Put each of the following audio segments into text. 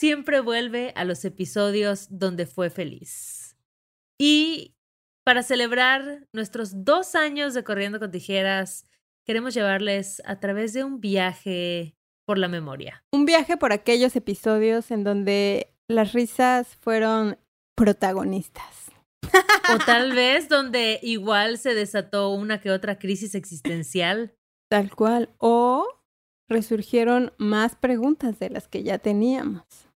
siempre vuelve a los episodios donde fue feliz. Y para celebrar nuestros dos años de Corriendo con Tijeras, queremos llevarles a través de un viaje por la memoria. Un viaje por aquellos episodios en donde las risas fueron protagonistas. O tal vez donde igual se desató una que otra crisis existencial. Tal cual. O resurgieron más preguntas de las que ya teníamos.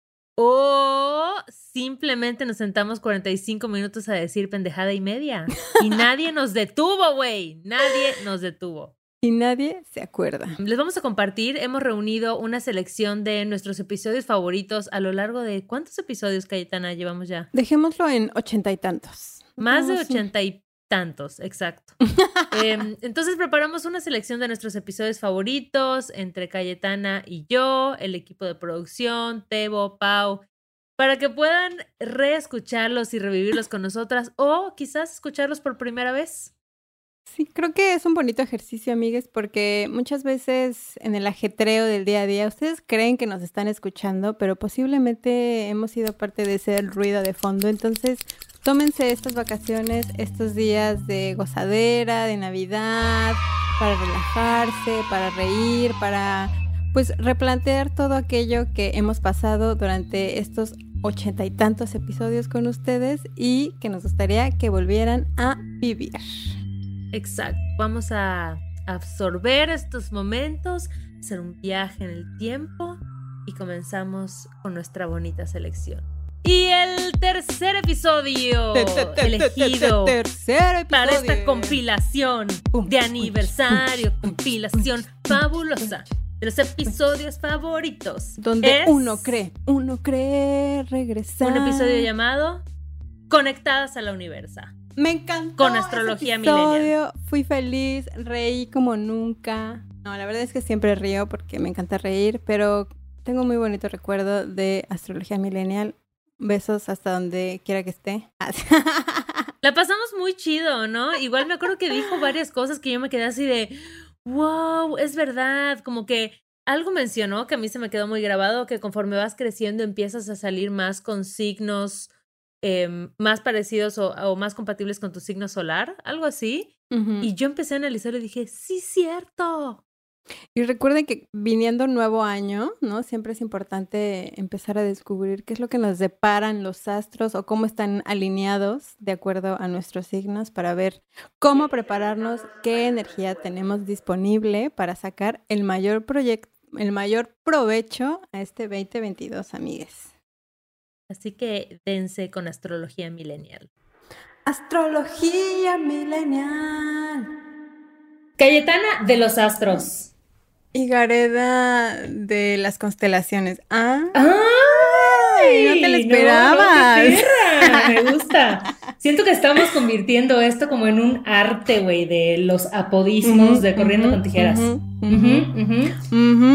O simplemente nos sentamos 45 minutos a decir pendejada y media. Y nadie nos detuvo, güey. Nadie nos detuvo. Y nadie se acuerda. Les vamos a compartir, hemos reunido una selección de nuestros episodios favoritos a lo largo de... ¿Cuántos episodios, Cayetana, llevamos ya? Dejémoslo en ochenta y tantos. Más de ochenta y tantos, exacto. Em, entonces preparamos una selección de nuestros episodios favoritos entre Cayetana y yo, el equipo de producción, Tebo, Pau, para que puedan reescucharlos y revivirlos con nosotras o quizás escucharlos por primera vez. Sí, creo que es un bonito ejercicio, amigues, porque muchas veces en el ajetreo del día a día ustedes creen que nos están escuchando, pero posiblemente hemos sido parte de ese ruido de fondo. Entonces, tómense estas vacaciones, estos días de gozadera, de Navidad, para relajarse, para reír, para pues replantear todo aquello que hemos pasado durante estos ochenta y tantos episodios con ustedes y que nos gustaría que volvieran a vivir. Exacto. Vamos a absorber estos momentos, hacer un viaje en el tiempo y comenzamos con nuestra bonita selección. Y el tercer episodio elegido para esta compilación de aniversario, compilación fabulosa de los episodios favoritos. Donde uno cree, uno cree regresar. Un episodio llamado Conectadas a la Universa. Me encantó. Con astrología milenial. Fui feliz, reí como nunca. No, la verdad es que siempre río porque me encanta reír, pero tengo muy bonito recuerdo de astrología milenial. Besos hasta donde quiera que esté. La pasamos muy chido, ¿no? Igual me acuerdo que dijo varias cosas que yo me quedé así de, wow, es verdad, como que algo mencionó que a mí se me quedó muy grabado, que conforme vas creciendo empiezas a salir más con signos Em, más parecidos o, más compatibles con tu signo solar, algo así. Y yo empecé a analizar y dije, sí, cierto. Y recuerden que viniendo nuevo año, ¿no? Siempre es importante empezar a descubrir qué es lo que nos deparan los astros o cómo están alineados de acuerdo a nuestros signos para ver cómo prepararnos, qué energía tenemos disponible para sacar el mayor proyecto, el mayor provecho a este 2022, amigues. Así que dense con astrología milenial. Astrología milenial. Cayetana de los astros. Y Gareda de las constelaciones. Ah. ¡Ay! No te lo esperabas. me gusta. Siento que estamos convirtiendo esto como en un arte, güey, de los apodismos de Corriendo con Tijeras.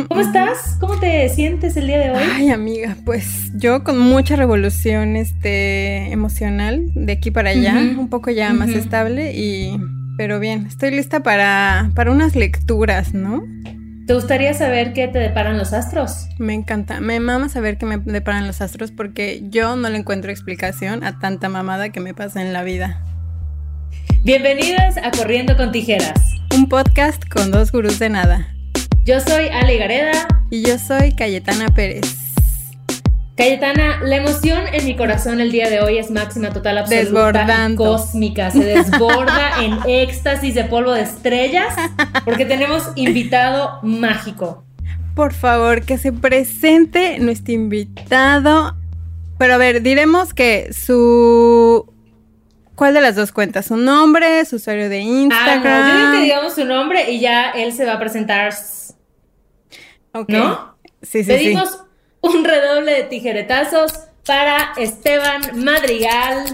¿Cómo estás? ¿Cómo te sientes el día de hoy? Ay, amiga, pues yo con mucha revolución este, emocional de aquí para allá, un poco ya más estable y... Pero bien, estoy lista para, para unas lecturas, ¿no? ¿Te gustaría saber qué te deparan los astros? Me encanta, me mama saber qué me deparan los astros porque yo no le encuentro explicación a tanta mamada que me pasa en la vida. Bienvenidas a Corriendo con Tijeras, un podcast con dos gurús de nada. Yo soy Ale Gareda y yo soy Cayetana Pérez. Cayetana, la emoción en mi corazón el día de hoy es máxima, total, absoluta, Desbordando. cósmica. Se desborda en éxtasis de polvo de estrellas porque tenemos invitado mágico. Por favor, que se presente nuestro invitado. Pero a ver, diremos que su... ¿Cuál de las dos cuentas? ¿Su nombre? ¿Su usuario de Instagram? Ah, no, yo digo que digamos su nombre y ya él se va a presentar. ¿No? Sí, sí, Pedimos un redoble de tijeretazos para Esteban Madrigal.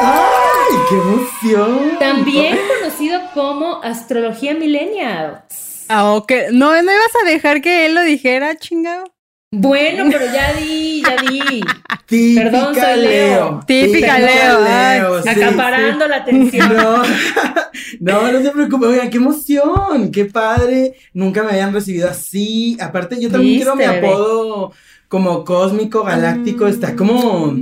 ¡Ay, qué emoción! También conocido como Astrología Millennial. Ah, ok. No, no ibas a dejar que él lo dijera, chingado. Bueno, pero ya di, ya di. Típica Perdón, soy Leo. Típica Leo. acaparando la atención. No, no, no se preocupe. Oiga, qué emoción, qué padre. Nunca me habían recibido así. Aparte, yo también quiero mi apodo como cósmico, galáctico, está como... Ujú,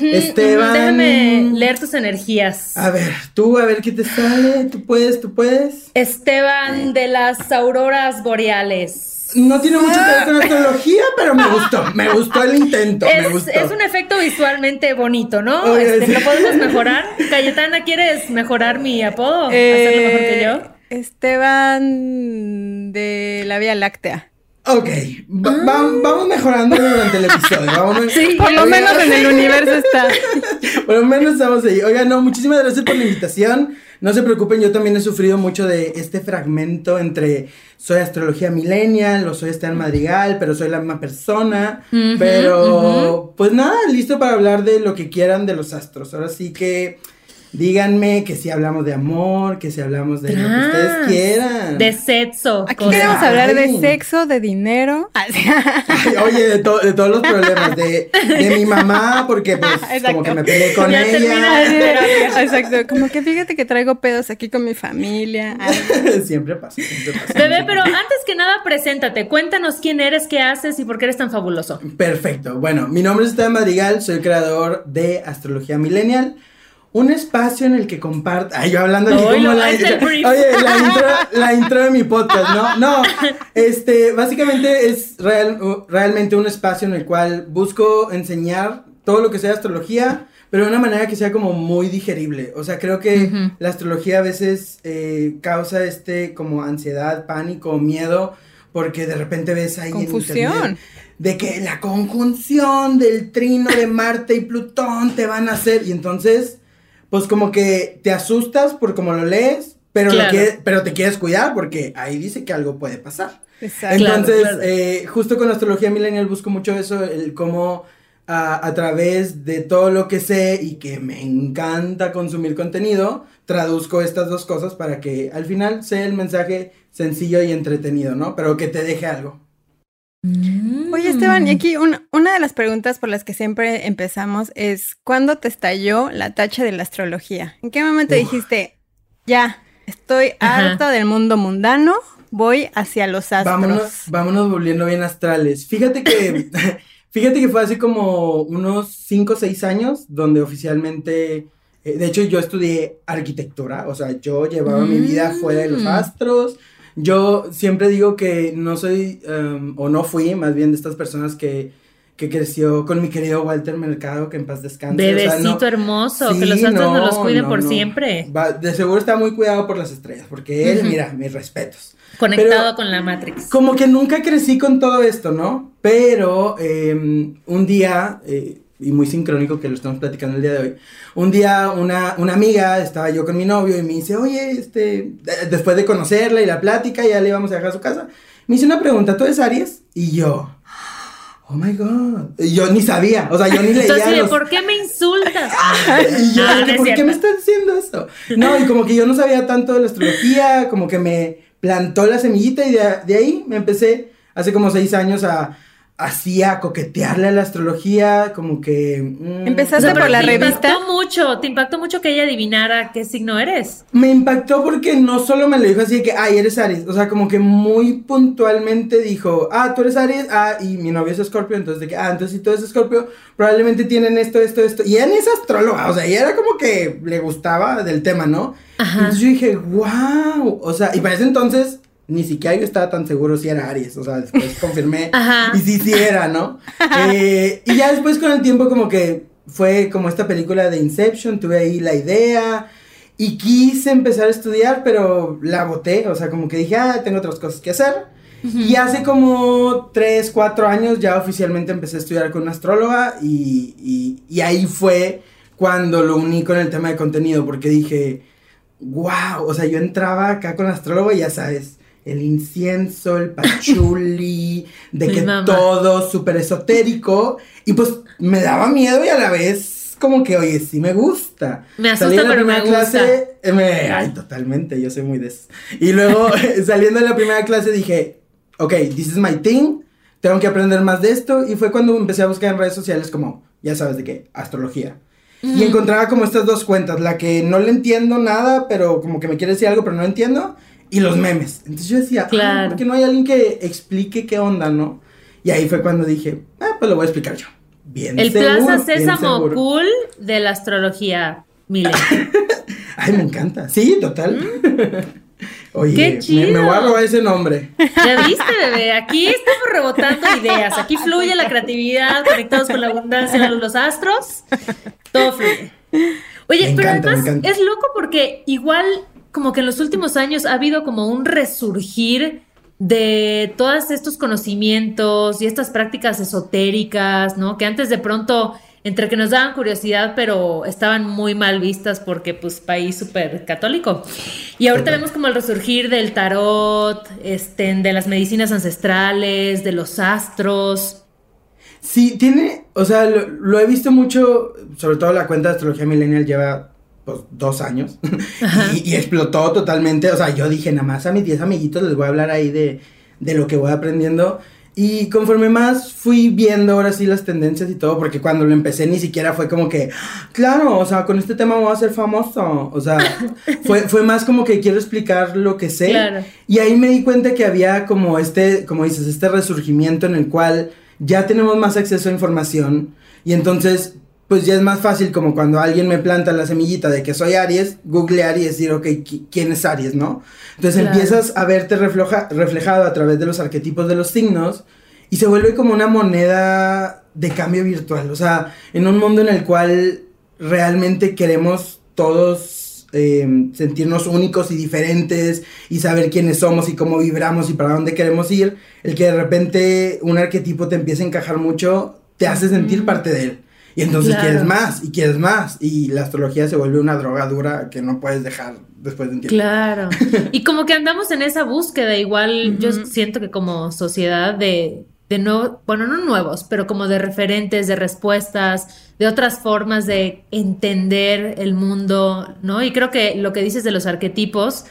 Esteban. Déjame leer tus energías. A ver, tú, a ver qué te sale, tú puedes, tú puedes. Esteban de las auroras boreales. No tiene mucho que ver con astrología, pero me gustó, me gustó el intento, me Es, gustó. es un efecto visualmente bonito, ¿no? Este. ¿Lo podemos mejorar? Cayetana, ¿quieres mejorar mi apodo? Eh, ¿Hacerlo mejor que yo? Esteban de la Vía Láctea. Ok, va- va- vamos mejorando durante el episodio. Vamos Ah. Sí, Por lo menos en el universo está. Por lo menos estamos ahí. Oigan, no, muchísimas gracias por la invitación. No se preocupen, yo también he sufrido mucho de este fragmento entre soy astrología millennial o soy Esteban Madrigal, pero soy la misma persona. Pero, pues nada, listo para hablar de lo que quieran de los astros. Ahora sí que díganme que si hablamos de amor, que si hablamos de lo que ustedes quieran. De sexo. Aquí queremos hablar de sexo, de dinero. Ay, Oye, de, to- de todos los problemas, de, de mi mamá, porque pues Exacto. como que me peleé con Ya ella. Exacto, como que fíjate que traigo pedos aquí con mi familia. Ay, siempre pasa, siempre pasa. Bebé, pero antes que nada, preséntate. Cuéntanos quién eres, qué haces y por qué eres tan fabuloso. Perfecto. Bueno, mi nombre es Esteban Madrigal, soy creador de Astrología Millennial. Un espacio en el que comparto. Ay, yo hablando aquí como la. Oye, la intro, la intro de mi podcast, ¿no? No. Este, básicamente es real- realmente un espacio en el cual busco enseñar todo lo que sea astrología, pero de una manera que sea como muy digerible. O sea, creo que la astrología a veces eh, causa este como ansiedad, pánico, miedo, porque de repente ves ahí en Confusión. internet de que la conjunción del trino de Marte y Plutón te van a hacer y entonces pues como que te asustas por como lo lees, pero, lo Claro. que- pero te quieres cuidar porque ahí dice que algo puede pasar. exacto. Entonces, claro. eh, justo con astrología millennial busco mucho eso, el cómo a, a través de todo lo que sé y que me encanta consumir contenido, traduzco estas dos cosas para que al final sea el mensaje sencillo y entretenido, ¿no? Pero que te deje algo. Oye, Esteban, y aquí una, una de las preguntas por las que siempre empezamos es, ¿cuándo te estalló la tacha de la astrología? ¿En qué momento Uf. dijiste, ya, estoy harta del mundo mundano, voy hacia los astros? Vámonos, vámonos volviendo bien astrales. Fíjate que, fíjate que fue hace como unos 5 o 6 años donde oficialmente, eh, de hecho yo estudié arquitectura, o sea, yo llevaba mi vida fuera de los Mm. astros. Yo siempre digo que no soy, em, o no fui, más bien de estas personas que, que creció con mi querido Walter Mercado, que en paz descanse. o sea, Bebecito no- hermoso, que Sí, los astros nos los no, cuiden no, por no. siempre. Va- de seguro está muy cuidado por las estrellas, porque él, mira, mis respetos. Conectado Pero- con la Matrix. Como que nunca crecí con todo esto, ¿no? Pero eh, un día, eh, y muy sincrónico que lo estamos platicando el día de hoy, un día una, una amiga, estaba yo con mi novio y me dice, oye, este, de- después de conocerla y la plática, ya le íbamos a dejar a su casa, me hice una pregunta, ¿tú eres Aries? Y yo, oh my god, yo ni sabía, o sea, yo ni leía Entonces, los... ¿por qué me insultas? Y yo, No, no ¿por qué me estás diciendo eso? No, y como que yo no sabía tanto de la astrología, como que me plantó la semillita y de, de ahí me empecé hace como seis años a así a coquetearle a la astrología, como que... mm, Empezaste O sea, por la te revista. impactó mucho, te impactó mucho que ella adivinara qué signo eres. Me impactó porque no solo me lo dijo así de que, ay, eres Aries, o sea, como que muy puntualmente dijo, ah, tú eres Aries, ah, y mi novio es Escorpio, entonces de que, ah, entonces si tú eres Escorpio, probablemente tienen esto, esto, esto, y ella ni es astróloga, o sea, ella era como que le gustaba del tema, ¿no? Ajá. Entonces yo dije, wow, o sea, y para ese entonces ni siquiera yo estaba tan seguro si era Aries, o sea, después confirmé Ajá. y sí, sí era, ¿no? Eh, y ya después con el tiempo como que fue como esta película de Inception, tuve ahí la idea y quise empezar a estudiar, pero la boté, o sea, como que dije, ah, tengo otras cosas que hacer. Y hace como 3, 4 años ya oficialmente empecé a estudiar con una astróloga y, y, y ahí fue cuando lo uní con el tema de contenido, porque dije, wow, o sea, yo entraba acá con astrólogo y ya sabes, el incienso, el pachuli, de Mi que mamá. todo súper esotérico, y pues me daba miedo y a la vez como que, oye, sí me gusta. Me asusta, Salí de la pero me primera gusta. clase, me- ay, totalmente, yo soy muy de eso. Y luego, saliendo de la primera clase dije, ok, this is my thing, tengo que aprender más de esto, y fue cuando empecé a buscar en redes sociales como, ya sabes de qué, astrología. Y encontraba como estas dos cuentas, la que no le entiendo nada, pero como que me quiere decir algo, pero no entiendo, y los memes. Entonces yo decía, Claro. claro. ¿por qué no hay alguien que explique qué onda, no? Y ahí fue cuando dije, ah, pues lo voy a explicar yo. Bien El seguro, Plaza Sésamo cool de la astrología milenio. Ay, me encanta. Sí, total. Oye, Mm. ¡Qué me- chido! Me, voy a robar ese nombre. Ya viste, bebé, aquí estamos rebotando ideas, aquí fluye la creatividad, conectados con la abundancia de los astros, todo fluye. Oye, Me pero encanta, me además es loco porque igual como que en los últimos años ha habido como un resurgir de todos estos conocimientos y estas prácticas esotéricas, ¿no? Que antes de pronto entre que nos daban curiosidad, pero estaban muy mal vistas porque pues país súper católico. Y ahorita vemos como el resurgir del tarot, este, de las medicinas ancestrales, de los astros. Sí, tiene, o sea, lo, lo he visto mucho, sobre todo la cuenta de Astrología Millennial lleva pues dos años. Y, y explotó totalmente, o sea, yo dije, nada más a mis 10 amiguitos les voy a hablar ahí de, de lo que voy aprendiendo y conforme más fui viendo ahora sí las tendencias y todo, porque cuando lo empecé ni siquiera fue como que, claro, o sea, con este tema voy a ser famoso, o sea, fue, fue más como que quiero explicar lo que sé. Claro. y ahí me di cuenta que había como este, como dices, este resurgimiento en el cual ya tenemos más acceso a información. Y entonces pues ya es más fácil como cuando alguien me planta la semillita de que soy Aries, googlear y decir, ok, qui- ¿quién es Aries, no? Entonces Claro. empiezas a verte refleja- reflejado a través de los arquetipos de los signos y se vuelve como una moneda de cambio virtual, o sea, en un mundo en el cual realmente queremos todos eh, sentirnos únicos y diferentes y saber quiénes somos y cómo vibramos y para dónde queremos ir, el que de repente un arquetipo te empiece a encajar mucho, te hace sentir parte de él. Y entonces Claro. quieres más y quieres más. Y la astrología se vuelve una droga dura que no puedes dejar después de un tiempo. Claro. Y como que andamos en esa búsqueda, igual yo siento que como sociedad de, de no, bueno, no nuevos, pero como de referentes, de respuestas, de otras formas de entender el mundo, ¿no? Y creo que lo que dices de los arquetipos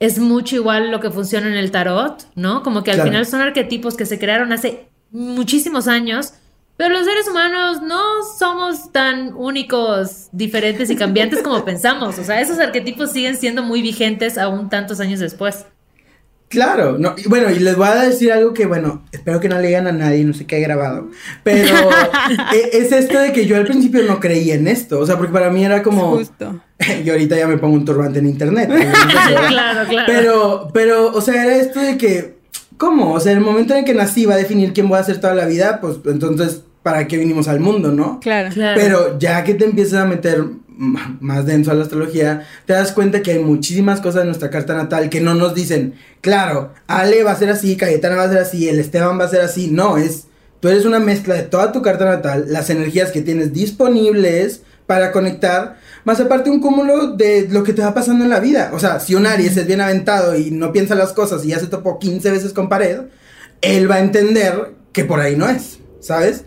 es mucho igual lo que funciona en el tarot, ¿no? Como que al Claro. final son arquetipos que se crearon hace muchísimos años. Pero los seres humanos no somos tan únicos, diferentes y cambiantes como pensamos. O sea, esos arquetipos siguen siendo muy vigentes aún tantos años después. Claro, no, y bueno, y les voy a decir algo que, bueno, espero que no le digan a nadie, no sé qué he grabado, pero e- es esto de que yo al principio no creía en esto, o sea, porque para mí era como, Justo. y ahorita ya me pongo un turbante en internet, claro, claro. pero, pero, o sea, era esto de que, ¿cómo? O sea, el momento en el que nací va a definir quién voy a ser toda la vida, pues entonces, ¿para qué vinimos al mundo, no? Claro. Claro. Pero ya que te empiezas a meter más denso a la astrología, te das cuenta que hay muchísimas cosas en nuestra carta natal que no nos dicen, claro, Ale va a ser así, Cayetana va a ser así, el Esteban va a ser así. No, es, tú eres una mezcla de toda tu carta natal, las energías que tienes disponibles para conectar, más aparte un cúmulo de lo que te va pasando en la vida. O sea, si un Aries es bien aventado y no piensa las cosas y ya se topó 15 veces con pared, él va a entender que por ahí no es, ¿sabes?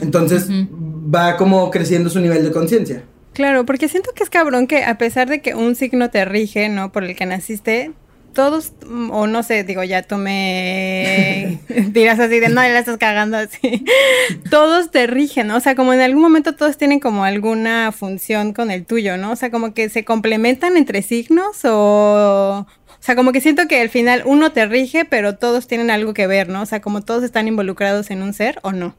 Entonces va como creciendo su nivel de conciencia. Claro, porque siento que es cabrón que a pesar de que un signo te rige, ¿no? Por el que naciste, todos, o no sé, digo, ya tú me dirás así de, no, ya la estás cagando así. todos te rigen, ¿no? O sea, como en algún momento todos tienen como alguna función con el tuyo, ¿no? O sea, como que se complementan entre signos o... O sea, como que siento que al final uno te rige, pero todos tienen algo que ver, ¿no? O sea, como todos están involucrados en un ser o no.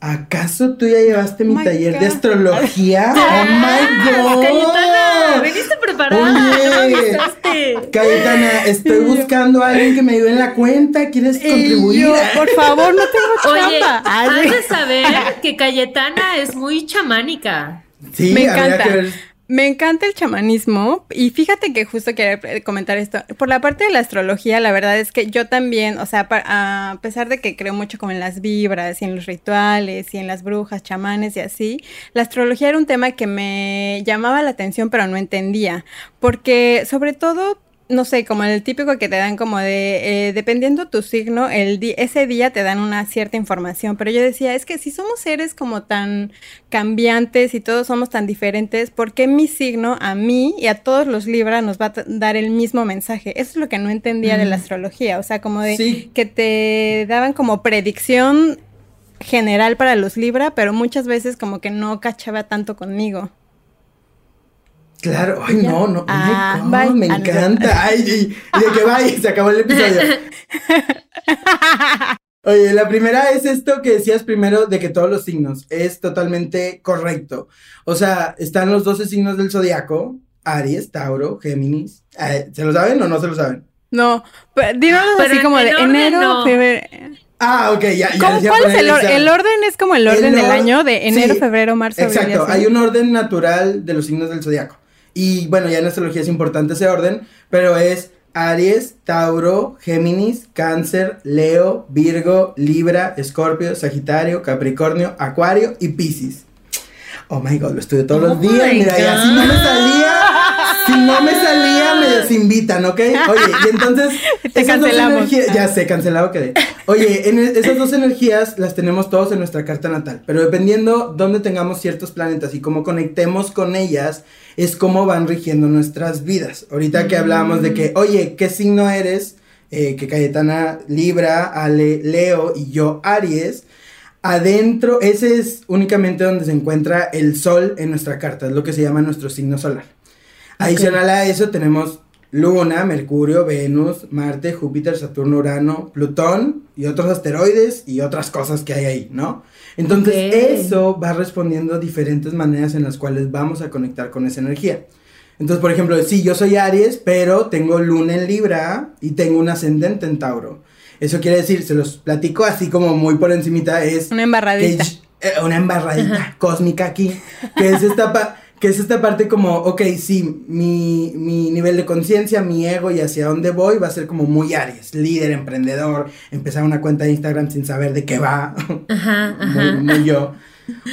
¿Acaso tú ya llevaste mi Oh taller de astrología? ¡Oh my god! Cayetana, veniste preparada, Oye. no. Cayetana, estoy buscando a alguien que me ayude en la cuenta. ¿Quieres Y contribuir? yo, por favor, no tengo Oye, chamba. Ay, has de saber que Cayetana es muy chamánica. Sí, me encanta. que ver. Me encanta el chamanismo y fíjate que justo quería eh, comentar esto. Por la parte de la astrología, la verdad es que yo también, o sea, a pesar de que creo mucho como en las vibras y en los rituales y en las brujas, chamanes y así, la astrología era un tema que me llamaba la atención pero no entendía, porque sobre todo no sé, como el típico que te dan como de, eh, dependiendo tu signo, el ese día te dan una cierta información, pero yo decía, es que si somos seres como tan cambiantes y todos somos tan diferentes, ¿por qué mi signo a mí y a todos los Libra nos va a dar el mismo mensaje? Eso es lo que no entendía de la astrología, o sea, como de Sí. que te daban como predicción general para los Libra, pero muchas veces como que no cachaba tanto conmigo. Claro, ay, Ya. no, no. oh Ah, God, me Ah, encanta. Ay, y, y de que bye, se acabó el episodio. Oye, la primera es esto que decías primero de que todos los signos es totalmente correcto. O sea, están los 12 signos del zodiaco, Aries, Tauro, Géminis. Eh, ¿Se lo saben o no se lo saben? No, pero díganos así en- como de enero, no. febrero. Ah, ok, ya. ya ¿Cómo- ¿Cuál es el orden? El orden es como el orden El del año de enero, sí, febrero, marzo, abril. y Exacto, hay un orden natural de los signos del zodiaco. Y bueno, ya en astrología es importante ese orden, pero es Aries, Tauro, Géminis, Cáncer, Leo, Virgo, Libra, Escorpio, Sagitario, Capricornio, Acuario y Piscis. Oh my god, lo estudio todos Oh los días. my Mira, ya si no me salía, si no me salía, me desinvitan, ¿ok? Oye, y entonces. Te esas dos cancelamos. energías- ya sé, cancelado quedé. Oye, en e- esas dos energías las tenemos todos en nuestra carta natal, pero dependiendo dónde tengamos ciertos planetas y cómo conectemos con ellas, es cómo van rigiendo nuestras vidas. Ahorita que hablábamos de que, oye, ¿qué signo eres? Eh, que Cayetana Libra, Ale Leo y yo Aries. Adentro, ese es únicamente donde se encuentra el sol en nuestra carta, es lo que se llama nuestro signo solar. Adicional a eso tenemos Luna, Mercurio, Venus, Marte, Júpiter, Saturno, Urano, Plutón y otros asteroides y otras cosas que hay ahí, ¿no? Entonces eso va respondiendo a diferentes maneras en las cuales vamos a conectar con esa energía. Entonces, por ejemplo, sí, yo soy Aries, pero tengo Luna en Libra y tengo un ascendente en Tauro. Eso quiere decir, se los platico así como muy por encimita, es Una embarradita. que- eh, una embarradita cósmica aquí, que es esta que es esta parte como, ok, sí, mi, mi nivel de conciencia, mi ego y hacia dónde voy va a ser como muy Aries, líder, emprendedor, empezar una cuenta de Instagram sin saber de qué va, Ajá, muy, ajá. muy yo.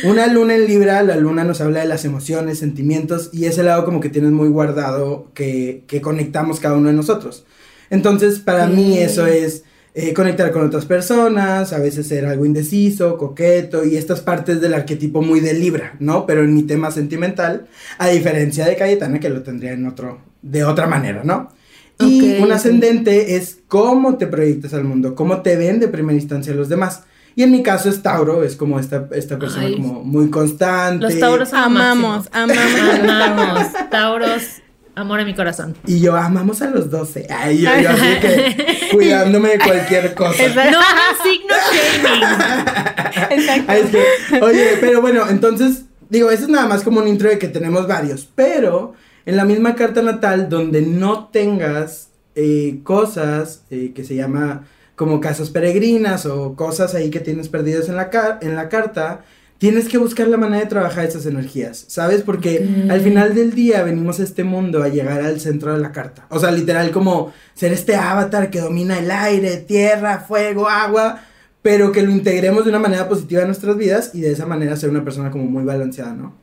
Una luna en Libra, la luna nos habla de las emociones, sentimientos y ese lado como que tienes muy guardado que, que conectamos cada uno de nosotros. Entonces, para mí eso es eh, conectar con otras personas, a veces ser algo indeciso, coqueto y estas partes del arquetipo muy de Libra, ¿no? Pero en mi tema sentimental, a diferencia de Cayetana que lo tendría en otro, de otra manera, ¿no? Y un ascendente es cómo te proyectas al mundo, cómo te ven de primera instancia los demás. Y en mi caso es Tauro, es como esta, esta persona Ay. como muy constante. Los tauros Amamos, máximo. amamos Amamos. Tauros, amor en mi corazón. Y yo amamos a los 12. Ay, yo, yo así que cuidándome de cualquier cosa. No signo shaming. Exacto. Ay, es que, oye, pero bueno, entonces, digo, eso es nada más como un intro de que tenemos varios, pero en la misma carta natal donde no tengas eh, cosas eh, que se llama como casas peregrinas o cosas ahí que tienes perdidas en la, car- en la carta, tienes que buscar la manera de trabajar esas energías, ¿sabes? Porque al final del día venimos a este mundo a llegar al centro de la carta. O sea, literal como ser este avatar que domina el aire, tierra, fuego, agua, pero que lo integremos de una manera positiva en nuestras vidas y de esa manera ser una persona como muy balanceada, ¿no?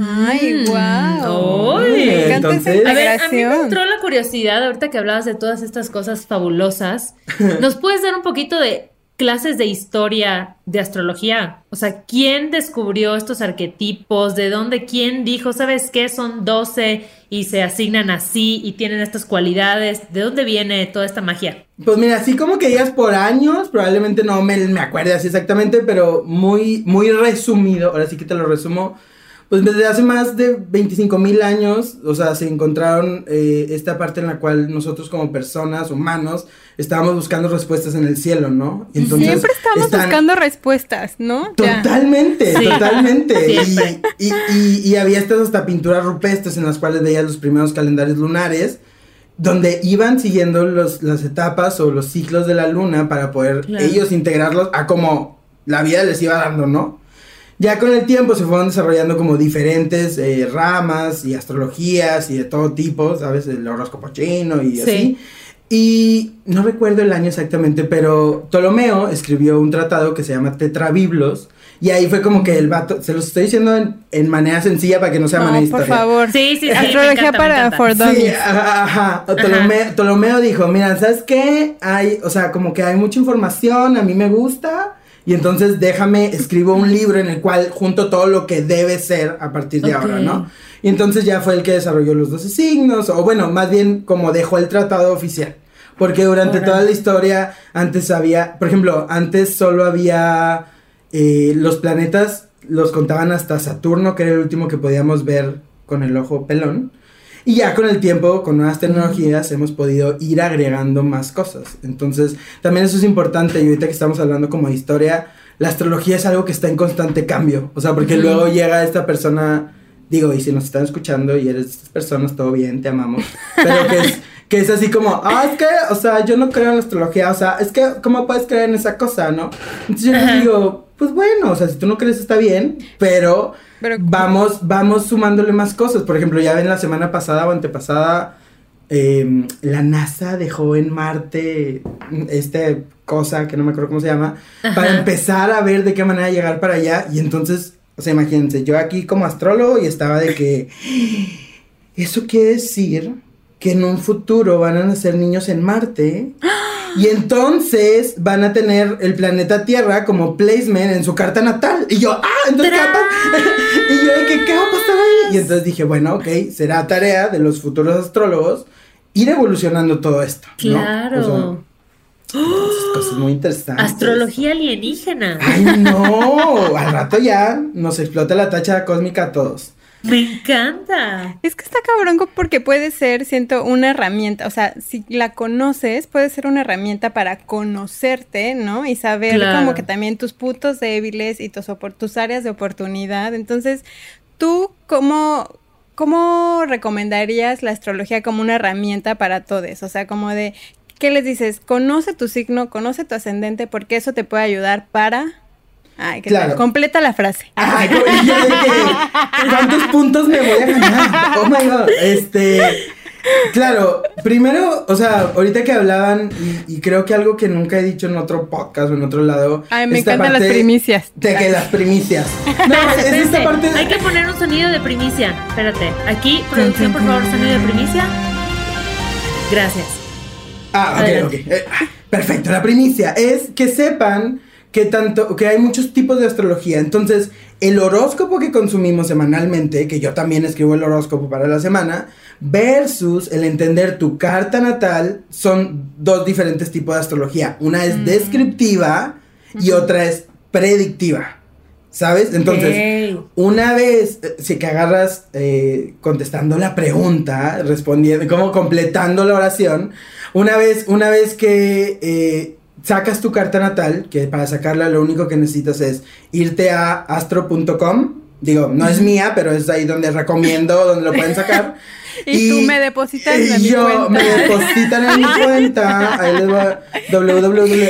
Ay, wow. Uy. Me encanta esa Entonces- A ver, a mí me entró la curiosidad, ahorita que hablabas de todas estas cosas fabulosas. ¿Nos puedes dar un poquito de clases de historia de astrología? O sea, ¿quién descubrió estos arquetipos? ¿De dónde? ¿Quién dijo, sabes qué? Son 12 y se asignan así y tienen estas cualidades. ¿De dónde viene toda esta magia? Pues mira, así como que digas por años, probablemente no me, me acuerde así exactamente, pero muy, muy resumido, ahora sí que te lo resumo. Pues desde hace más de 25 mil años, o sea, se encontraron eh, esta parte en la cual nosotros como personas, humanos, estábamos buscando respuestas en el cielo, ¿no? Y Siempre estamos están- buscando respuestas, ¿no? Ya. Totalmente, Sí, totalmente. Y, y, y- y había estas hasta pinturas rupestres en las cuales veías los primeros calendarios lunares, donde iban siguiendo los, las etapas o los ciclos de la luna para poder Claro. ellos integrarlos a como la vida les iba dando, ¿no? Ya con el tiempo se fueron desarrollando como diferentes eh, ramas y astrologías y de todo tipo, ¿sabes? El horóscopo chino y Sí. así. Y no recuerdo el año exactamente, pero Ptolomeo escribió un tratado que se llama Tetrabiblos. Y ahí fue como que el vato, se los estoy diciendo en, en manera sencilla para que no sea No, manera por favor. Sí, sí, sí. Astrología encanta, para for Sí, ajá, ajá. Ptolomeo, Ptolomeo dijo, mira, ¿sabes qué? Hay, o sea, como que hay mucha información, a mí me gusta, y entonces déjame, escribo un libro en el cual junto todo lo que debe ser a partir de ahora, ¿no? Y entonces ya fue el que desarrolló los 12 signos, o bueno, más bien como dejó el tratado oficial. Porque durante toda la historia, antes había, por ejemplo, antes solo había eh, los planetas, los contaban hasta Saturno, que era el último que podíamos ver con el ojo pelón. Y ya con el tiempo, con nuevas tecnologías, hemos podido ir agregando más cosas. Entonces, también eso es importante. Y ahorita que estamos hablando como de historia, la astrología es algo que está en constante cambio. O sea, porque luego llega esta persona, digo, y si nos están escuchando y eres de estas personas, todo bien, te amamos. Pero que es, que es así como, ah, es que, o sea, yo no creo en la astrología. O sea, es que, ¿cómo puedes creer en esa cosa, no? Entonces yo les digo, pues bueno, o sea, si tú no crees está bien, pero Pero- vamos, vamos sumándole más cosas. Por ejemplo, ya ven la semana pasada o antepasada, eh, la NASA dejó en Marte este cosa que no me acuerdo cómo se llama, para empezar a ver de qué manera llegar para allá. Y entonces, o sea, imagínense, yo aquí como astrólogo y estaba de que eso quiere decir que en un futuro van a nacer niños en Marte. Y entonces van a tener el planeta Tierra como placement en su carta natal. Y yo, ah, entonces, ¿qué? Y yo, de que, ¿qué va a pasar ahí? Y entonces dije, bueno, ok, será tarea de los futuros astrólogos ir evolucionando todo esto. Claro. Cosas muy interesantes. Astrología alienígena. Ay, no, al rato ya nos explota la tacha cósmica a todos. Me encanta. Es que está cabrón porque puede ser, siento, una herramienta. O sea, si la conoces, puede ser una herramienta para conocerte, ¿no? Y saber Claro. como que también tus puntos débiles y tus, tus áreas de oportunidad. Entonces, ¿tú cómo, cómo recomendarías la astrología como una herramienta para todos? O sea, como de, ¿qué les dices? Conoce tu signo, conoce tu ascendente, porque eso te puede ayudar para... Ay, ¿qué tal? Claro. Completa la frase. Ay, yo que, ¿cuántos puntos me voy a ganar? Oh my god, este, claro, primero, o sea, ahorita que hablaban, y, y creo que algo que nunca he dicho en otro podcast o en otro lado. Ay, me encantan las primicias. De que las primicias. No, es esta parte. Hay que poner un sonido de primicia. Espérate. Aquí, producción, por favor, sonido de primicia. Gracias. Ah, ok, ok. Eh, perfecto, la primicia es que sepan que tanto, que hay muchos tipos de astrología. Entonces, el horóscopo que consumimos semanalmente, que yo también escribo el horóscopo para la semana, versus el entender tu carta natal, son dos diferentes tipos de astrología. Una es descriptiva y otra es predictiva. ¿Sabes? Entonces, una vez, eh, si que agarras eh, contestando la pregunta, respondiendo, como completando la oración, una vez, una vez que eh, sacas tu carta natal, que para sacarla lo único que necesitas es irte a astro.com, digo, no es mía, pero es ahí donde recomiendo, donde lo pueden sacar. Y tú me depositas en mi yo cuenta. me depositan en mi cuenta, ahí les va, www.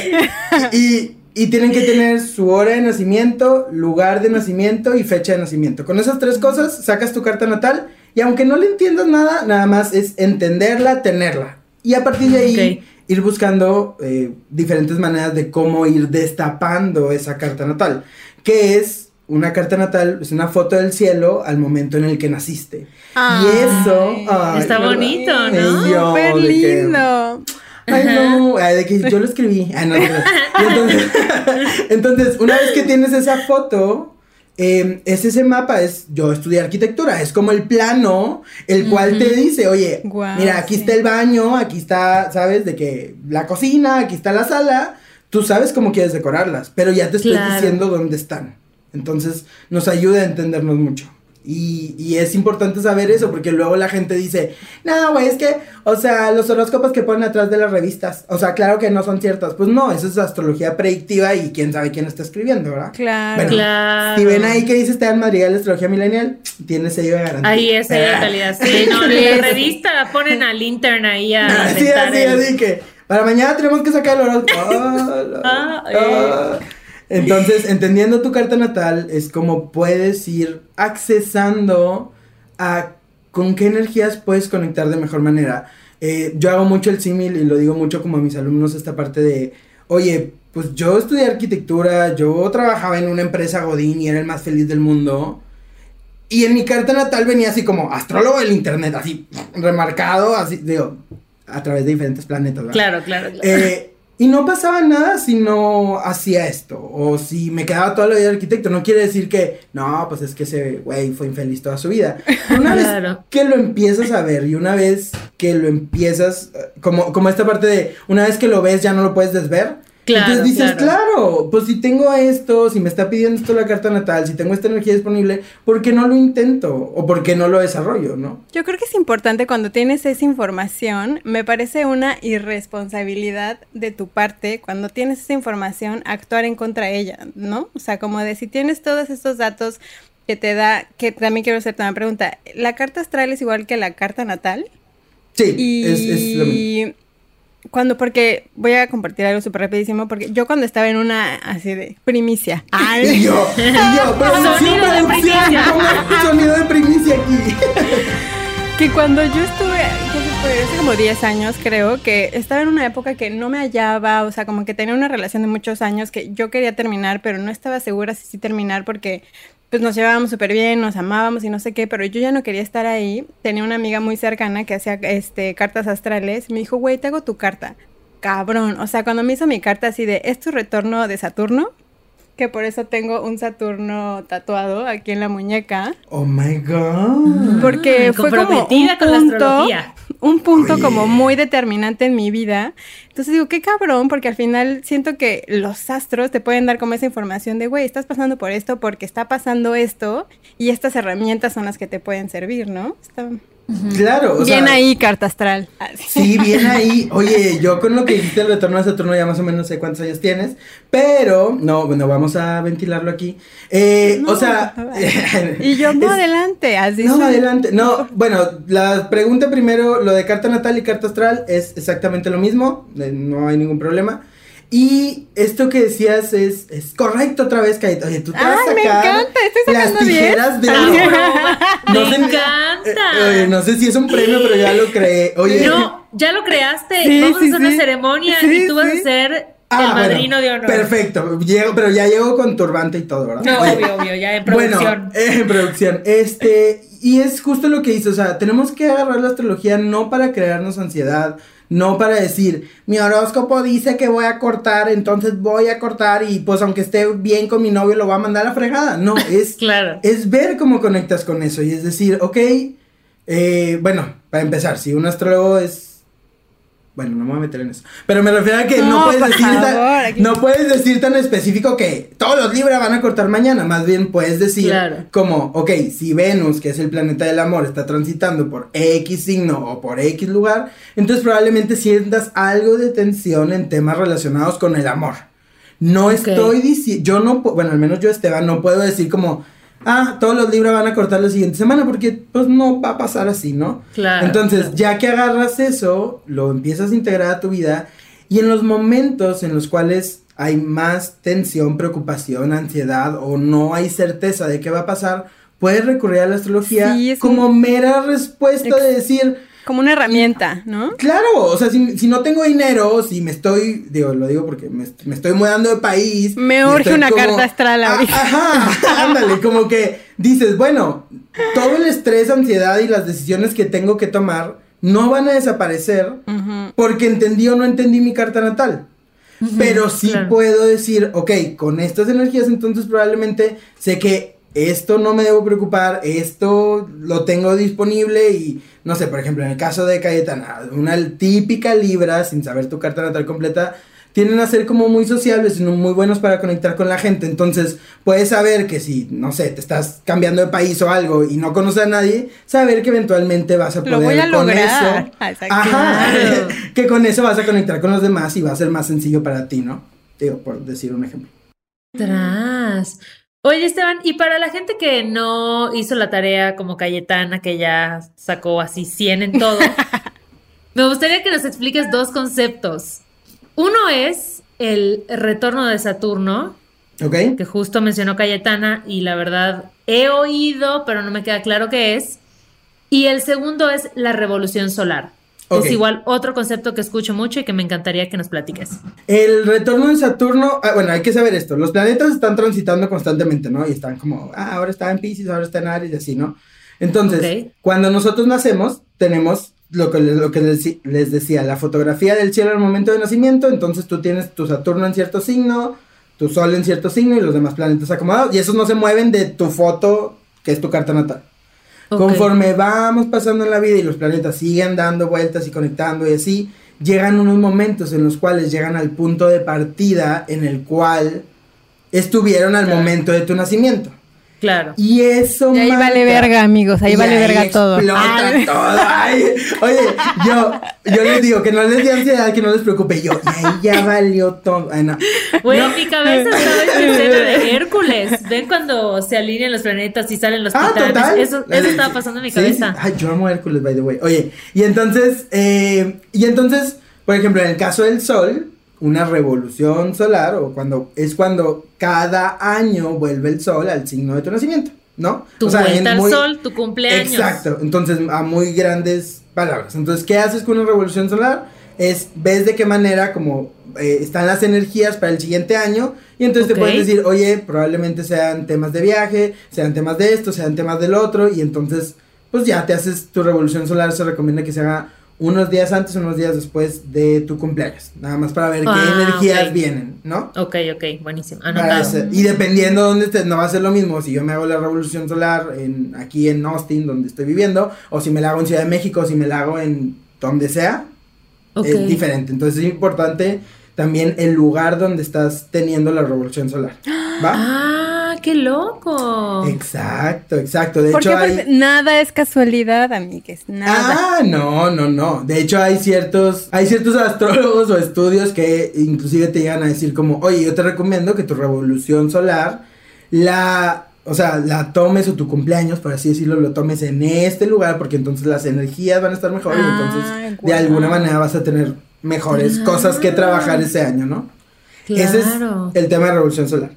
Y, y tienen que tener su hora de nacimiento, lugar de nacimiento y fecha de nacimiento. Con esas tres cosas sacas tu carta natal y aunque no le entiendas nada, nada más es entenderla, tenerla. Y a partir de ahí ir buscando eh, diferentes maneras de cómo ir destapando esa carta natal. Que es una carta natal, es una foto del cielo al momento en el que naciste. Ay. y eso... ay, Está bonito, ¿no? Súper que- lindo. Ay, no, ay, de que yo lo escribí. Ay, no, no, no. Entonces, entonces, una vez que tienes esa foto, eh, es ese mapa, es yo estudié arquitectura, es como el plano, el cual te dice, oye, mira, aquí sí. está el baño, aquí está, ¿sabes? De que la cocina, aquí está la sala, tú sabes cómo quieres decorarlas, pero ya te estoy Claro. diciendo dónde están. Entonces, nos ayuda a entendernos mucho. Y, y es importante saber eso, porque luego la gente dice, no, güey, es que, o sea, los horóscopos que ponen atrás de las revistas, o sea, claro que no son ciertos. Pues no, eso es astrología predictiva y quién sabe quién está escribiendo, ¿verdad? Claro. Bueno, Claro. Si ven ahí que dice Esteban Madrigal de Astrología Millennial, tiene sello de garantía. Ahí es de Ah. calidad. Sí, no, en la revista ponen al intern ahí a Así, así, el- así que para mañana tenemos que sacar el horóscopo. La- eh. ah. Entonces, entendiendo tu carta natal, es como puedes ir accesando a con qué energías puedes conectar de mejor manera. Eh, yo hago mucho el símil y lo digo mucho como a mis alumnos esta parte de, oye, pues yo estudié arquitectura, yo trabajaba en una empresa Godín y era el más feliz del mundo. Y en mi carta natal venía así como astrólogo del internet, así remarcado, así, digo, a través de diferentes planetas, ¿verdad? Claro, claro, claro. Eh, y no pasaba nada si no hacía esto. O si me quedaba toda la vida de arquitecto. No quiere decir que, no, pues es que ese güey fue infeliz toda su vida. Una Claro. vez que lo empiezas a ver y una vez que lo empiezas, eh, como, como esta parte de, una vez que lo ves ya no lo puedes desver. Claro, Entonces dices, claro. claro. pues si tengo esto, si me está pidiendo esto la carta natal, si tengo esta energía disponible, ¿por qué no lo intento? O por qué no lo desarrollo, ¿no? Yo creo que es importante cuando tienes esa información, me parece una irresponsabilidad de tu parte cuando tienes esa información actuar en contra de ella, ¿no? O sea, como de si tienes todos estos datos que te da, que también quiero hacerte una pregunta, ¿la carta astral es igual que la carta natal? Sí, Y es, es lo mismo. Cuando, porque voy a compartir algo súper rapidísimo, porque yo cuando estaba en una así de primicia. Ay, Y yo, y yo, producción, Sonido de primicia. sonido de primicia aquí. Que cuando yo estuve, hace como 10 años creo, que estaba en una época que no me hallaba, o sea, como que tenía una relación de muchos años que yo quería terminar, pero no estaba segura si sí terminar porque pues nos llevábamos súper bien, nos amábamos y no sé qué, pero yo ya no quería estar ahí. Tenía una amiga muy cercana que hacía este, cartas astrales, me dijo, güey, te hago tu carta. Cabrón, o sea, cuando me hizo mi carta así de, ¿es tu retorno de Saturno? Que por eso tengo un Saturno tatuado aquí en la muñeca. Oh my god. Porque fue como un comprometida con la punto, un punto Oye. como muy determinante en mi vida. Entonces digo, qué cabrón, porque al final siento que los astros te pueden dar como esa información de, güey, estás pasando por esto porque está pasando esto y estas herramientas son las que te pueden servir, ¿no? Está Claro, o bien sea, ahí, carta astral. Sí, bien ahí. Oye, yo con lo que dijiste el retorno de Saturno ya más o menos sé cuántos años tienes, pero no, bueno, vamos a ventilarlo aquí. Eh, No, o sea, y yo, no, es- adelante, así No, soy. adelante. No, bueno, la pregunta primero, lo de carta natal y carta astral es exactamente lo mismo, eh, no hay ningún problema. Y esto que decías es, es correcto otra vez, Kaito. Oye, tú te vas a Ay, me sacar encanta, estoy las tijeras de Ay, oro. Me sé- encanta. Eh, oye, no sé si es un premio, pero ya lo creé. Oye, No, ya lo creaste. Sí, Vamos sí, a hacer una ceremonia Sí, y tú vas a ser Ah, el bueno, madrino de honor. Perfecto, llego, pero ya llego con turbante y todo, ¿verdad? No, Oye, obvio, obvio, ya en producción. Bueno, eh, en producción. Este, y es justo lo que hizo, o sea, tenemos que agarrar la astrología no para crearnos ansiedad, no para decir, mi horóscopo dice que voy a cortar, entonces voy a cortar y pues aunque esté bien con mi novio lo va a mandar a la fregada. No, es, Claro. es ver cómo conectas con eso y es decir, ok, eh, bueno, para empezar, si un astrólogo es... Bueno, no me voy a meter en eso. Pero me refiero a que no, No, puedes decir favor, tan, aquí- no puedes decir tan específico que todos los libros van a cortar mañana. Más bien puedes decir Claro. como, ok, si Venus, que es el planeta del amor, está transitando por X signo o por X lugar, entonces probablemente sientas algo de tensión en temas relacionados con el amor. No estoy diciendo, yo no, bueno, al menos yo Esteban, no puedo decir como, ah, todos los libros van a cortar la siguiente semana, porque pues no va a pasar así, ¿no? Claro. Entonces, ya que agarras eso, lo empiezas a integrar a tu vida y en los momentos en los cuales hay más tensión, preocupación, ansiedad o no hay certeza de qué va a pasar, puedes recurrir a la astrología Sí, como un- mera respuesta Ex- de decir, Como una herramienta, ¿no? Claro, o sea, si, si no tengo dinero, si me estoy, digo, lo digo porque me, me estoy mudando de país. Me urge una carta astral Ah, ahorita. Ajá, ándale, como que dices, bueno, todo el estrés, ansiedad y las decisiones que tengo que tomar no van a desaparecer porque entendí o no entendí mi carta natal. Pero sí claro. puedo decir, ok, con estas energías entonces probablemente sé que esto no me debo preocupar, esto lo tengo disponible y no sé, por ejemplo, en el caso de Cayetana, una típica Libra, sin saber tu carta natal completa, tienden a ser como muy sociables y muy buenos para conectar con la gente. Entonces, puedes saber que si, no sé, te estás cambiando de país o algo y no conoces a nadie, saber que eventualmente vas a poder Lo voy a con lograr. eso. Ajá, que con eso vas a conectar con los demás y va a ser más sencillo para ti, ¿no? Digo, por decir un ejemplo. Tras. Oye, Esteban, y para la gente que no hizo la tarea como Cayetana, que ya sacó así 100 en todo, me gustaría que nos expliques dos conceptos. Uno es el retorno de Saturno, que justo mencionó Cayetana, y la verdad he oído, pero no me queda claro qué es. Y el segundo es la revolución solar. Es igual otro concepto que escucho mucho y que me encantaría que nos platiques. El retorno de Saturno, ah, bueno, hay que saber esto, los planetas están transitando constantemente, ¿no? Y están como, ah, ahora está en Pisces, ahora está en Aries y así, ¿no? Entonces, cuando nosotros nacemos, tenemos lo que, les- lo que les, les decía, la fotografía del cielo al momento de nacimiento, entonces tú tienes tu Saturno en cierto signo, tu Sol en cierto signo y los demás planetas acomodados, y esos no se mueven de tu foto, que es tu carta natal. Conforme vamos pasando en la vida y los planetas siguen dando vueltas y conectando y así, llegan unos momentos en los cuales llegan al punto de partida en el cual estuvieron al momento de tu nacimiento. Claro. Y eso Y ahí marca- vale verga, amigos, ahí y vale verga todo. Explota Ay. todo. Ay, oye, yo, yo les digo que no les dé ansiedad, que no les preocupe. Yo, y ahí ya valió todo. Ay, no. Güey, No. en mi cabeza estaba esta escena de Hércules. ¿Ven cuando se alinean los planetas y salen los Ah, titanes? total. Eso, eso estaba pasando en mi Sí, cabeza. sí. Ay, yo amo Hércules, by the way. Oye, y entonces, eh, y entonces, por ejemplo, en el caso del Sol, una revolución solar, o cuando, es cuando cada año vuelve el Sol al signo de tu nacimiento, ¿no? Tu O sea, en vuelta al muy- sol, tu cumpleaños. Exacto, entonces a muy grandes palabras. Entonces, ¿qué haces con una revolución solar? Es, ves de qué manera como eh, están las energías para el siguiente año y entonces te puedes decir, oye, probablemente sean temas de viaje, sean temas de esto, sean temas del otro y entonces, pues ya te haces tu revolución solar, se recomienda que se haga unos días antes, unos días después de tu cumpleaños, nada más para ver Ah, qué energías ok. vienen, ¿no? Ok, ok, buenísimo. Anotado. hacer- y dependiendo de dónde estés, no va a ser lo mismo si yo me hago la revolución solar en, aquí en Austin, donde estoy viviendo, o si me la hago en Ciudad de México, o si me la hago en donde sea, es diferente. Entonces es importante también el lugar donde estás teniendo la revolución solar. ¿Va? Ah, qué loco. Exacto, exacto. De Porque hecho hay... aparte, nada es casualidad, amigues, nada. Ah, no, no, no. De hecho, hay ciertos, hay ciertos astrólogos o estudios que inclusive te llegan a decir como, oye, yo te recomiendo que tu revolución solar la, o sea, la tomes o tu cumpleaños, por así decirlo, lo tomes en este lugar, porque entonces las energías van a estar mejores y Ah, entonces de guau. alguna manera vas a tener mejores Claro. cosas que trabajar ese año, ¿no? Ese es Claro. el tema de revolución solar.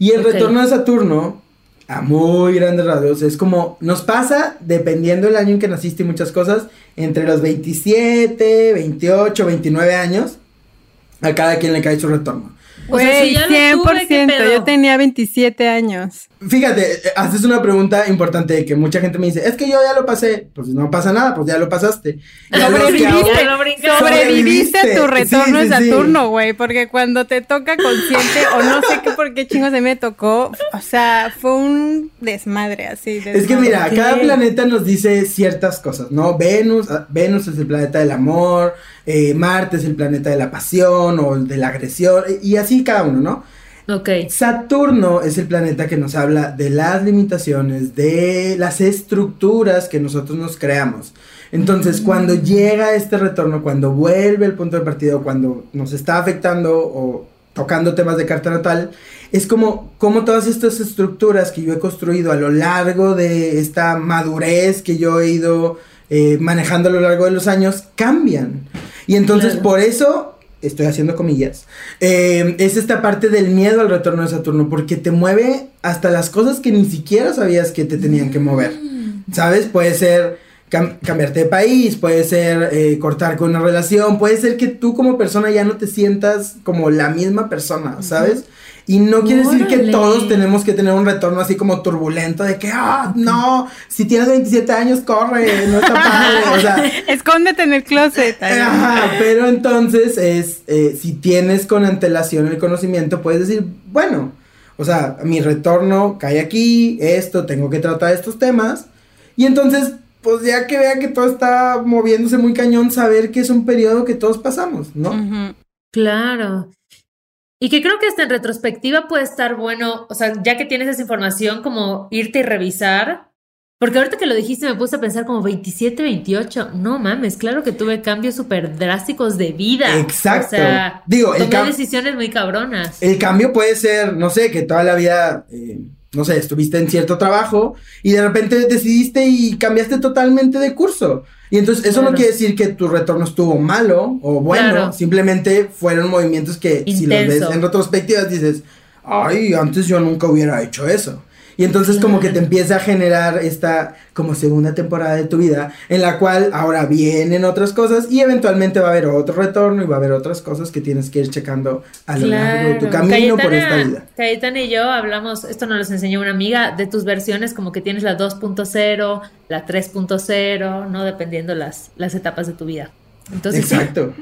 Y el retorno de Saturno, a muy grandes rasgos, es como nos pasa, dependiendo del año en que naciste y muchas cosas, entre los 27, 28, 29 años, a cada quien le cae su retorno. O sea, Güey, si ya lo tuve, ¿qué 100%, pedo? yo tenía 27 años. Fíjate, eh, haces una pregunta importante que mucha gente me dice, es que yo ya lo pasé, pues no pasa nada, pues ya lo pasaste. A Sobreviviste, lo sobreviviste a tu retorno sí, de sí, sí. Saturno, güey, porque cuando te toca consciente, o no sé qué por qué chingos se me tocó, o sea, fue un desmadre así. Es que mira, cada planeta nos dice ciertas cosas, ¿no? Venus, ah, Venus es el planeta del amor, eh, Marte es el planeta de la pasión o de la agresión, y así cada uno, ¿no? Ok. Saturno es el planeta que nos habla de las limitaciones, de las estructuras que nosotros nos creamos. Entonces, cuando llega este retorno, cuando vuelve el punto de partida, o cuando nos está afectando o tocando temas de carta natal, es como, como todas estas estructuras que yo he construido a lo largo de esta madurez que yo he ido eh, manejando a lo largo de los años, cambian. Y entonces, Claro. por eso estoy haciendo comillas, eh, es esta parte del miedo al retorno de Saturno, porque te mueve hasta las cosas que ni siquiera sabías que te tenían que mover. ¿Sabes? Puede ser cam- cambiarte de país, puede ser eh, cortar con una relación, puede ser que tú como persona ya no te sientas como la misma persona, ¿sabes? Y no quiere decir que todos tenemos que tener un retorno así como turbulento de que, ah, no, si tienes 27 años, corre, no está padre, o sea, Escóndete en el closet. Ajá, pero entonces es, eh, si tienes con antelación el conocimiento, puedes decir, bueno, o sea, mi retorno cae aquí, esto, tengo que tratar estos temas, y entonces, pues ya que vea que todo está moviéndose muy cañón, saber que es un periodo que todos pasamos, ¿no? Claro. Y que creo que hasta en retrospectiva puede estar bueno, o sea, ya que tienes esa información, como irte y revisar. Porque ahorita que lo dijiste me puse a pensar como 27, 28. No mames, claro que tuve cambios súper drásticos de vida. Exacto. O sea, Digo, tomé decisiones muy cabronas. El cambio puede ser, no sé, que toda la vida, eh, no sé, estuviste en cierto trabajo y de repente decidiste y cambiaste totalmente de curso. Y entonces eso no quiere decir que tu retorno estuvo malo o bueno, Claro. simplemente fueron movimientos que si los ves en retrospectiva dices, ay, antes yo nunca hubiera hecho eso. Y entonces como que te empieza a generar esta como segunda temporada de tu vida en la cual ahora vienen otras cosas y eventualmente va a haber otro retorno y va a haber otras cosas que tienes que ir checando a lo largo de tu camino por esta vida. Cayetana y yo hablamos, esto nos lo enseñó una amiga, de tus versiones, como que tienes la 2.0, la 3.0, ¿no? Dependiendo las, las etapas de tu vida. Entonces. Exacto.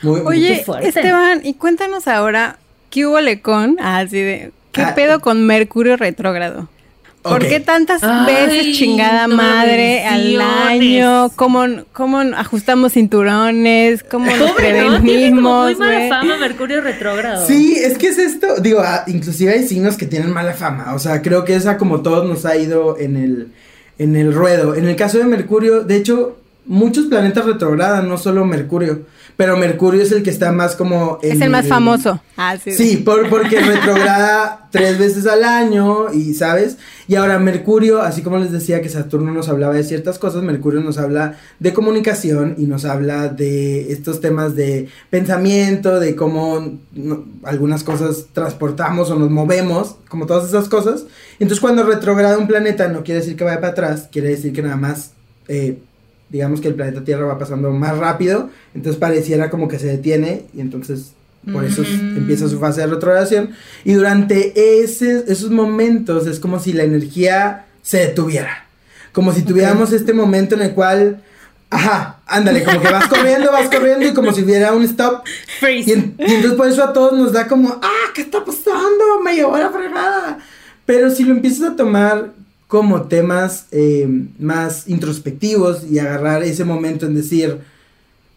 Muy, muy- Oye, fuerte. Esteban, y cuéntanos ahora, ¿qué hubo con? Así de, ¿qué Ah, pedo con Mercurio retrógrado? ¿Por qué tantas Ay, veces chingada madre al año? ¿Cómo, ¿Cómo ajustamos cinturones? ¿Cómo nos ¿no? Tiene como muy prevenimos? mala fama Mercurio retrógrado. Sí, es que es esto, digo, ah, inclusive hay signos que tienen mala fama, o sea, creo que esa como todos nos ha ido en el, en el ruedo. En el caso de Mercurio, de hecho, muchos planetas retrogradan, no solo Mercurio, pero Mercurio es el que está más como... Es el más famoso. Ah, sí. Sí, por, porque retrograda tres veces al año y, ¿sabes? Y ahora Mercurio, así como les decía que Saturno nos hablaba de ciertas cosas, Mercurio nos habla de comunicación y nos habla de estos temas de pensamiento, de cómo no- algunas cosas transportamos o nos movemos, como todas esas cosas. Entonces cuando retrograda un planeta no quiere decir que vaya para atrás, quiere decir que nada más... eh, digamos que el planeta Tierra va pasando más rápido, entonces pareciera como que se detiene y entonces por eso es- Mm. empieza su fase de retrogradación. Y durante ese, esos momentos es como si la energía se detuviera. Como si tuviéramos este momento en el cual, ajá, ándale, como que vas corriendo, vas corriendo y como si hubiera un stop. Freeze. Y, en- y entonces por eso a todos nos da como, ah, ¿qué está pasando? Me llevó la fregada. Pero si lo empiezas a tomar como temas eh, más introspectivos y agarrar ese momento en decir,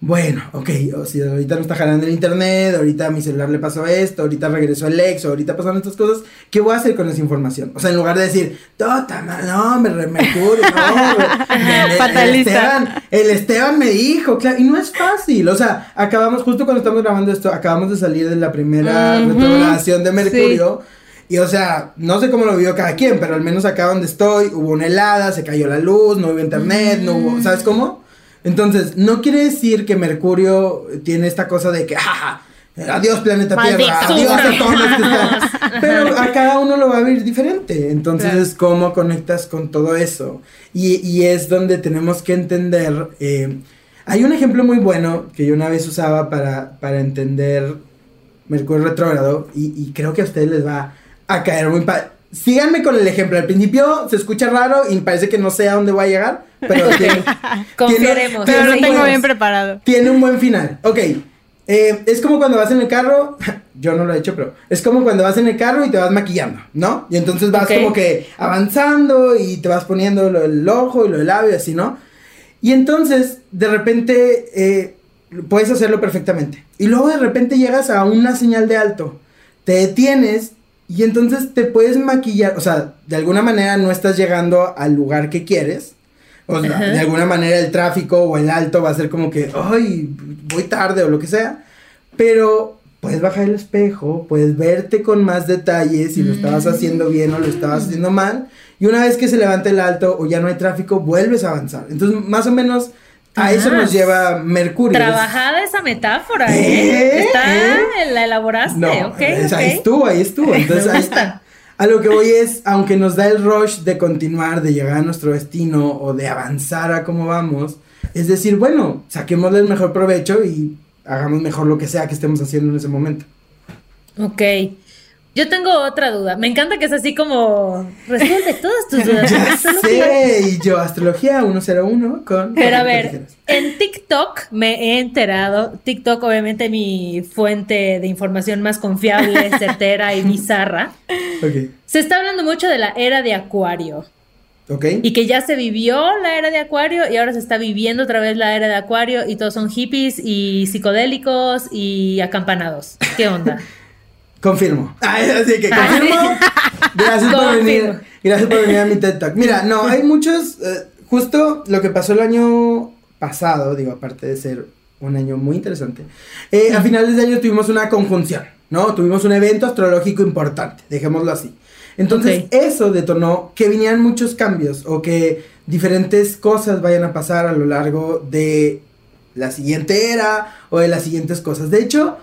bueno, ok, o sea, ahorita no está jalando el internet, ahorita a mi celular le pasó esto, ahorita regresó el ex, ahorita pasaron estas cosas, ¿qué voy a hacer con esa información? O sea, en lugar de decir, tota, no, me re- Mercurio, no, me- me- Fatalista. El Esteban, el Esteban me dijo, claro, y no es fácil, o sea, acabamos, justo cuando estamos grabando esto, acabamos de salir de la primera Ujú, retrogradación de Mercurio, y o sea, no sé cómo lo vivió cada quien, pero al menos acá donde estoy hubo una helada, se cayó la luz, no hubo internet, no hubo, ¿sabes cómo? Entonces, no quiere decir que Mercurio tiene esta cosa de que, jaja, adiós planeta Tierra, adiós a todos los que están. Pero a cada uno lo va a vivir diferente. Entonces, Claro. es cómo conectas con todo eso. Y, y es donde tenemos que entender. eh, hay un ejemplo muy bueno que yo una vez usaba para, para entender Mercurio retrógrado. Y, y creo que a ustedes les va a caer muy pa- Síganme con el ejemplo. Al principio se escucha raro y parece que no sé a dónde va a llegar. Pero tiene, Confiaremos. tiene- Pero lo tengo un- bien preparado. tiene un buen final. Ok. eh, es como cuando vas en el carro. Yo no lo he hecho, pero es como cuando vas en el carro y te vas maquillando, ¿no? Y entonces vas como que avanzando y te vas poniendo lo del ojo y lo del labio y así, ¿no? Y entonces, de repente, eh, puedes hacerlo perfectamente. Y luego de repente llegas a una señal de alto. Te detienes y entonces te puedes maquillar. O sea, de alguna manera no estás llegando al lugar que quieres. O sea, Ajá. de alguna manera el tráfico o el alto va a ser como que, ay, voy tarde o lo que sea. Pero puedes bajar el espejo, puedes verte con más detalles si lo estabas haciendo bien o lo estabas haciendo mal. Y una vez que se levanta el alto o ya no hay tráfico, vuelves a avanzar. Entonces, más o menos a eso nos lleva Mercurio. Trabajada esa metáfora, ¿Eh? ¿eh? Está, ¿Eh? la elaboraste, No, ok, es- ahí estuvo, ahí estuvo. Entonces, ahí está. A lo que voy es, aunque nos da el rush de continuar, de llegar a nuestro destino o de avanzar a cómo vamos, es decir, bueno, saquémosle el mejor provecho y hagamos mejor lo que sea que estemos haciendo en ese momento. Ok. Yo tengo otra duda. Me encanta que es así como resuelve todas tus dudas. Ya sé, y yo, Astrología 101 con... Pero a ver, tijeras. en TikTok me he enterado, TikTok obviamente mi fuente de información más confiable, certera y bizarra, se está hablando mucho de la era de Acuario ok. y que ya se vivió la era de Acuario y ahora se está viviendo otra vez la era de Acuario y todos son hippies y psicodélicos y acampanados. ¿Qué onda? Confirmo. Ay, así que Ah, confirmo. Gracias por venir. Gracias por venir a mi TED Talk. Mira, no, hay muchos. eh, justo lo que pasó el año pasado, digo, aparte de ser un año muy interesante. eh, A finales de año tuvimos una conjunción, ¿no? Tuvimos un evento astrológico importante, dejémoslo así. Entonces, eso detonó que vinieran muchos cambios o que diferentes cosas vayan a pasar a lo largo de la siguiente era o de las siguientes cosas. De hecho,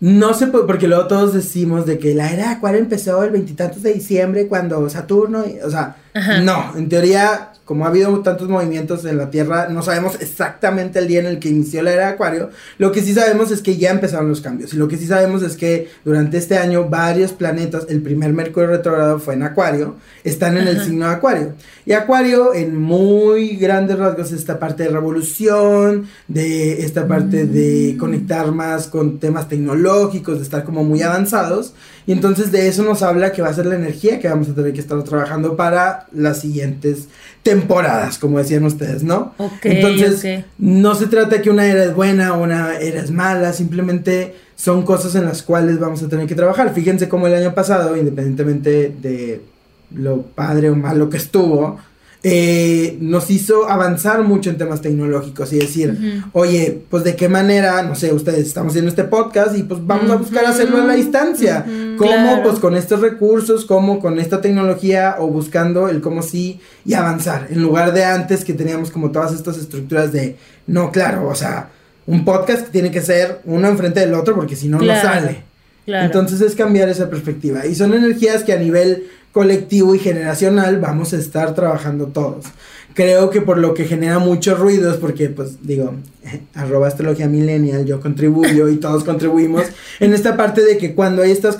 no sé, por- porque luego todos decimos de que la era Acuario empezó el veintitantos de diciembre cuando Saturno, y- o sea, No, en teoría como ha habido tantos movimientos en la Tierra, no sabemos exactamente el día en el que inició la era de Acuario. Lo que sí sabemos es que ya empezaron los cambios. Y lo que sí sabemos es que durante este año varios planetas, el primer Mercurio retrogrado fue en Acuario, están en el signo de Acuario. Y Acuario en muy grandes rasgos esta parte de revolución, de esta parte de mm. conectar más con temas tecnológicos, de estar como muy avanzados. Y entonces de eso nos habla que va a ser la energía que vamos a tener que estar trabajando para las siguientes temporadas, como decían ustedes, ¿no? Entonces, no se trata de que una era es buena o una era es mala, simplemente son cosas en las cuales vamos a tener que trabajar. Fíjense cómo el año pasado, independientemente de lo padre o malo que estuvo, eh, nos hizo avanzar mucho en temas tecnológicos y decir, oye, pues de qué manera, no sé, ustedes estamos haciendo este podcast y pues vamos a buscar hacerlo a la distancia. ¿Cómo? Pues con estos recursos, cómo con esta tecnología o buscando el cómo sí y avanzar. En lugar de antes que teníamos como todas estas estructuras de, no, claro, o sea, un podcast tiene que ser uno enfrente del otro porque si no, no sale. Entonces es cambiar esa perspectiva. Y son energías que a nivel colectivo y generacional vamos a estar trabajando todos. Creo que por lo que genera muchos ruidos, porque pues digo, arroba astrología millennial, yo contribuyo y todos contribuimos en esta parte de que cuando hay estas,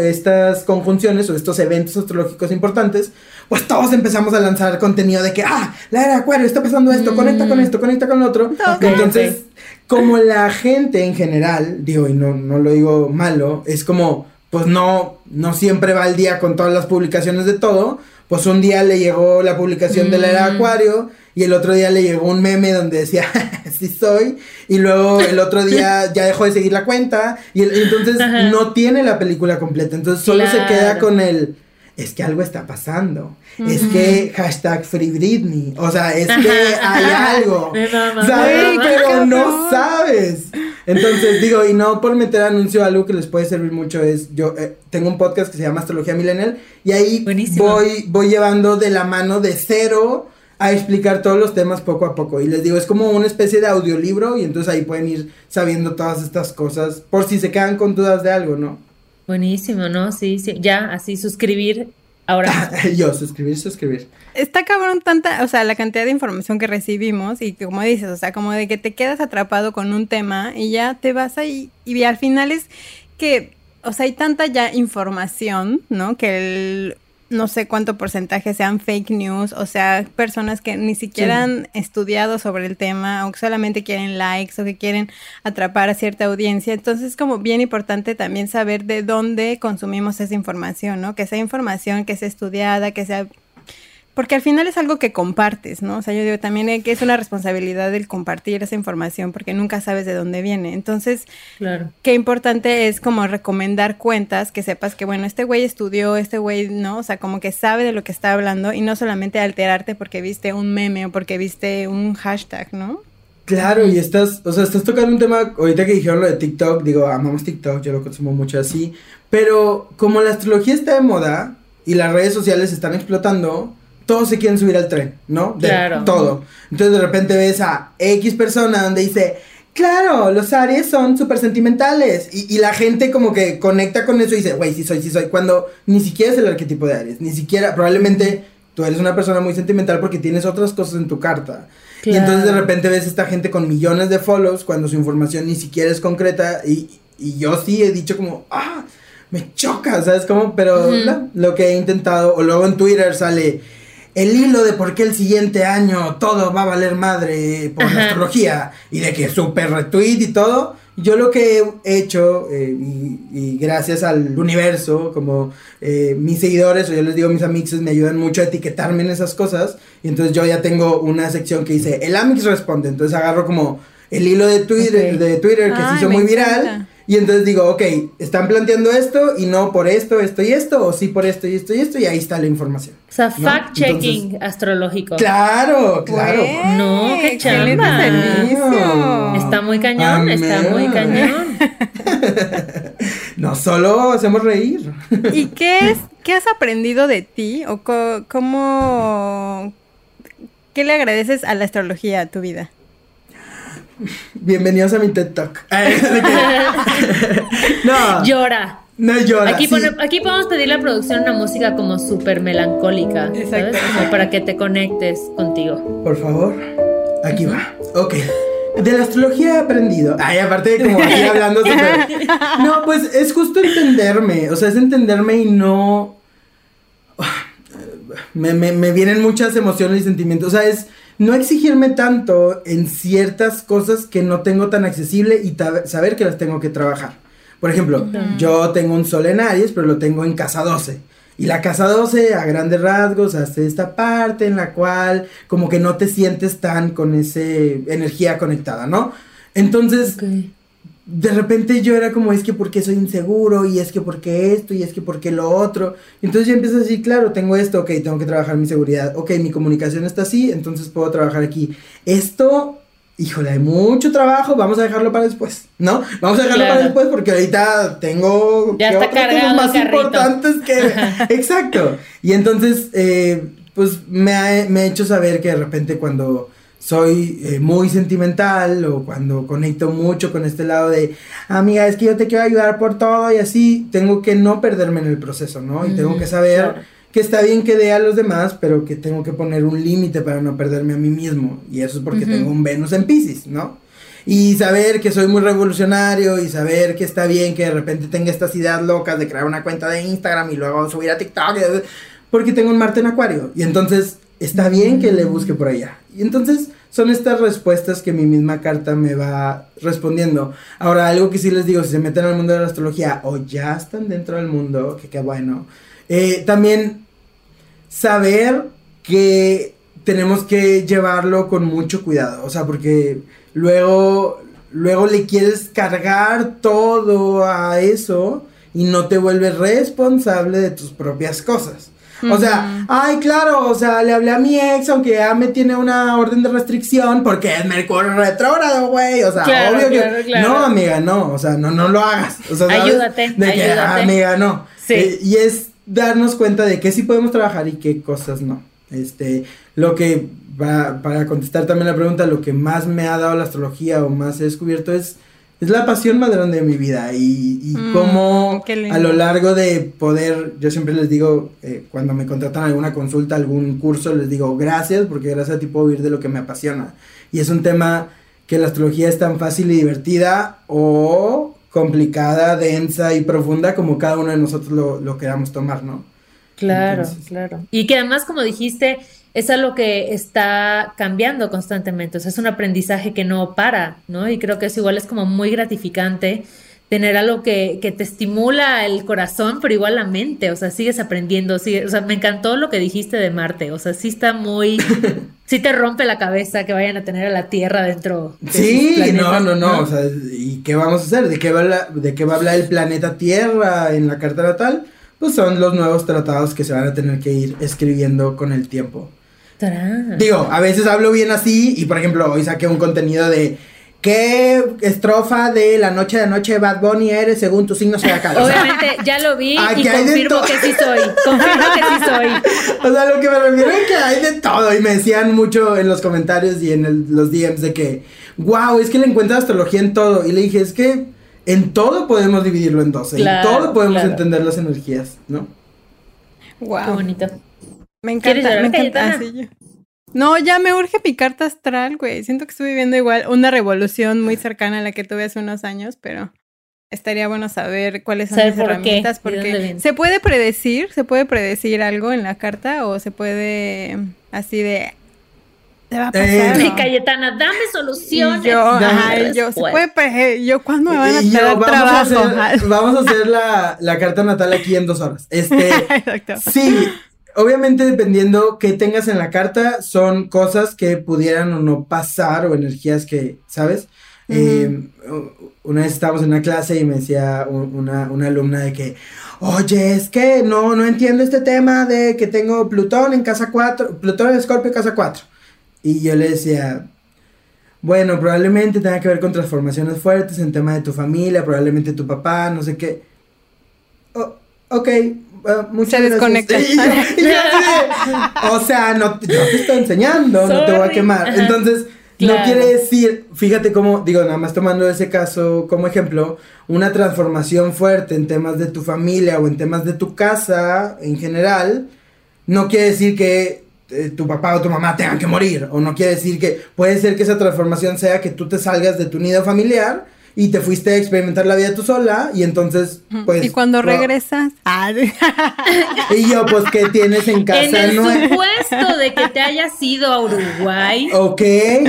estas conjunciones o estos eventos astrológicos importantes, pues todos empezamos a lanzar contenido de que, ah, la era acuario, está pasando esto, conecta con mm. esto, conecta con lo otro. Entonces, como la gente en general, digo, y no, no lo digo malo, es como pues no, no siempre va al día con todas las publicaciones de todo. Pues un día le llegó la publicación de la era mm. Acuario y el otro día le llegó un meme donde decía, sí soy, y luego el otro día ya dejó de seguir la cuenta y entonces no tiene la película completa, entonces solo se queda con el es que algo está pasando. Es que hashtag Free Britney. O sea, es que hay algo. ¿Sabes? Pero no sabes. Entonces, digo, y no por meter anuncio, algo que les puede servir mucho es, yo eh, tengo un podcast que se llama Astrología Millennial y ahí voy, voy llevando de la mano de cero a explicar todos los temas poco a poco. Y les digo, es como una especie de audiolibro y entonces ahí pueden ir sabiendo todas estas cosas por si se quedan con dudas de algo, ¿no? Buenísimo, ¿no? Sí, sí. Ya, así suscribir. Ahora. Yo, suscribir, suscribir. Está cabrón tanta, o sea, la cantidad de información que recibimos y que como dices, o sea, como de que te quedas atrapado con un tema y ya te vas ahí y al final es que, o sea, hay tanta ya información, ¿no? Que el no sé cuánto porcentaje sean fake news, o sea, personas que ni siquiera han estudiado sobre el tema o que solamente quieren likes o que quieren atrapar a cierta audiencia. Entonces es como bien importante también saber de dónde consumimos esa información, ¿no? Que sea información que sea estudiada, que sea porque al final es algo que compartes, ¿no? O sea, yo digo también que es una responsabilidad el compartir esa información porque nunca sabes de dónde viene. Entonces, claro. qué importante es como recomendar cuentas que sepas que, bueno, este güey estudió, este güey, ¿no? O sea, como que sabe de lo que está hablando y no solamente alterarte porque viste un meme o porque viste un hashtag, ¿no? Claro, y estás, o sea, estás tocando un tema, ahorita que dijeron lo de TikTok, digo, amamos TikTok, yo lo consumo mucho así, pero como la astrología está de moda y las redes sociales están explotando, todos se quieren subir al tren, ¿no? De claro. todo. Entonces de repente ves a X persona donde dice, claro, los Aries son súper sentimentales. Y, la gente como que conecta con eso y dice, güey, sí soy, sí soy. Cuando ni siquiera es el arquetipo de Aries, ni siquiera, probablemente tú eres una persona muy sentimental porque tienes otras cosas en tu carta. Y entonces de repente ves a esta gente con millones de follows cuando su información ni siquiera es concreta. Y, y yo sí he dicho como, ah, me choca, ¿sabes cómo? Pero lo que he intentado, o luego en Twitter sale el hilo de por qué el siguiente año todo va a valer madre por la astrología y de que super retweet y todo. Yo lo que he hecho, eh, y, gracias al universo, como eh, mis seguidores, o yo les digo mis amigos, me ayudan mucho a etiquetarme en esas cosas. Y entonces yo ya tengo una sección que dice, el Amix responde. Entonces agarro como el hilo de Twitter, de Twitter que se hizo muy viral. Y entonces digo, ok, están planteando esto y no por esto, esto y esto, o sí por esto y esto y esto, y ahí está la información. O sea, fact-checking astrológico. Claro, claro. no, qué chamba. Está muy cañón, está muy cañón. no solo hacemos reír. ¿Y qué es, qué has aprendido de ti o cómo, qué le agradeces a la astrología a tu vida? Bienvenidos a mi TED Talk. no. Llora. No llora. Aquí, sí. pone- aquí podemos pedirle a la producción una música como súper melancólica, ¿sabes? Exacto. Como para que te conectes contigo. Por favor, aquí va. Ok. De la astrología he aprendido. Ay, aparte de como aquí hablando súper- No, pues es justo entenderme. O sea, es entenderme y no. Me, me- me vienen muchas emociones y sentimientos. O sea, es no exigirme tanto en ciertas cosas que no tengo tan accesible y saber que las tengo que trabajar. Por ejemplo, yo tengo un sol en Aries, pero lo tengo en casa 12. Y la casa 12, a grandes rasgos, hace esta parte en la cual como que no te sientes tan con esa energía conectada, ¿no? Entonces, de repente yo era como, es que porque soy inseguro, y es que porque esto, y es que porque lo otro. Entonces yo empiezo a decir, claro, tengo esto, ok, tengo que trabajar mi seguridad, ok, mi comunicación está así, entonces puedo trabajar aquí. Esto, híjole, hay mucho trabajo, vamos a dejarlo para después, ¿no? Vamos a dejarlo Claro. para después porque ahorita tengo Ya está cargado el más importantes que... Exacto. Y entonces, eh, pues me ha, me ha hecho saber que de repente cuando soy eh, muy sentimental o cuando conecto mucho con este lado de, amiga, es que yo te quiero ayudar por todo y así, tengo que no perderme en el proceso, ¿no? Y tengo que saber claro. que está bien que dé a los demás, pero que tengo que poner un límite para no perderme a mí mismo. Y eso es porque tengo un Venus en Pisces, ¿no? Y saber que soy muy revolucionario y saber que está bien que de repente tenga estas ideas locas de crear una cuenta de Instagram y luego subir a TikTok, porque tengo un Marte en Acuario. Y entonces está bien que le busque por allá. Y entonces son estas respuestas que mi misma carta me va respondiendo. Ahora, algo que sí les digo, si se meten al mundo de la astrología o ya están dentro del mundo, que qué bueno, eh, también saber que tenemos que llevarlo con mucho cuidado, o sea, porque luego, luego le quieres cargar todo a eso y no te vuelves responsable de tus propias cosas. O sea, ay, claro, o sea, le hablé a mi ex, aunque ya me tiene una orden de restricción, porque es Mercurio retrógrado, güey. O sea, Claro, obvio claro, que. claro. No, amiga, no. O sea, no, no lo hagas. O sea, ¿sabes? Ayúdate, De que, ayúdate. "Ah, amiga, no. Sí. Eh, y es darnos cuenta de que sí podemos trabajar y qué cosas no. Este, lo que, va- para contestar también la pregunta, lo que más me ha dado la astrología o más he descubierto es, es la pasión más grande de mi vida y, y Mm, cómo a lo largo de poder, yo siempre les digo, eh, cuando me contratan alguna consulta, algún curso, les digo gracias porque gracias a ti puedo vivir de lo que me apasiona. Y es un tema que la astrología es tan fácil y divertida o complicada, densa y profunda como cada uno de nosotros lo, lo queramos tomar, ¿no? Claro, Entonces- claro. Y que además, como dijiste, es algo que está cambiando constantemente, o sea, es un aprendizaje que no para, ¿no? Y creo que eso igual es como muy gratificante tener algo que, que te estimula el corazón, pero igual la mente, o sea, sigues aprendiendo, sigue, o sea, me encantó lo que dijiste de Marte, o sea, sí está muy, sí te rompe la cabeza que vayan a tener a la Tierra dentro. de Sí, no, no, no, o sea, ¿y qué vamos a hacer? ¿De qué, va la- ¿De qué va a hablar el planeta Tierra en la carta natal? Pues son los nuevos tratados que se van a tener que ir escribiendo con el tiempo. Digo, a veces hablo bien así y por ejemplo hoy saqué un contenido de ¿qué estrofa de la noche de noche Bad Bunny eres según tu signo zodiacal? O sea, Obviamente, ya lo vi Aquí y confirmo que sí soy, confirmo que sí soy. o sea, lo que me refiero es que hay de todo y me decían mucho en los comentarios y en el- los DMs de que, wow, es que le encuentras astrología en todo y le dije, es que en todo podemos dividirlo en 12, Claro, en todo podemos claro. entender las energías, ¿no? Wow. Qué bonito. Me ¿Quieres encanta, me encanta. Ah, yo- No, ya me urge mi carta astral, güey. Siento que estoy viviendo igual una revolución muy cercana a la que tuve hace unos años, pero estaría bueno saber cuáles son mis por qué herramientas, porque se puede predecir, se puede predecir algo en la carta o se puede así de te va a pasar. Eh, ¿no? Cayetana, dame Y soluciones. yo, Dame ajá, y yo, se puede pre- yo cuándo me van a yo, vamos, a trabajo. hacer, vamos a hacer la, la carta natal aquí en dos horas. Este, Exacto. Sí, obviamente dependiendo qué tengas en la carta, son cosas que pudieran o no pasar o energías que, ¿sabes? Eh, una vez estábamos en una clase y me decía un- una, una alumna de que, oye, es que no, no entiendo este tema de que tengo Plutón en casa 4, Plutón en Escorpio casa 4. Y yo le decía, bueno, probablemente tenga que ver con transformaciones fuertes en tema de tu familia, probablemente tu papá, no sé qué. Oh, ok, muchas Se gracias. desconecta. Y yo- y yo así de, o sea, no, yo te estoy enseñando, no te voy a quemar. Ajá. Entonces, No quiere decir, fíjate cómo, digo, nada más tomando ese caso como ejemplo, una transformación fuerte en temas de tu familia o en temas de tu casa en general, no quiere decir que eh, tu papá o tu mamá tengan que morir, o no quiere decir que puede ser que esa transformación sea que tú te salgas de tu nido familiar y te fuiste a experimentar la vida tú sola y entonces, pues... y cuando regresas. Y yo, pues, ¿qué tienes en casa? En el supuesto de que te hayas ido a Uruguay. Ok,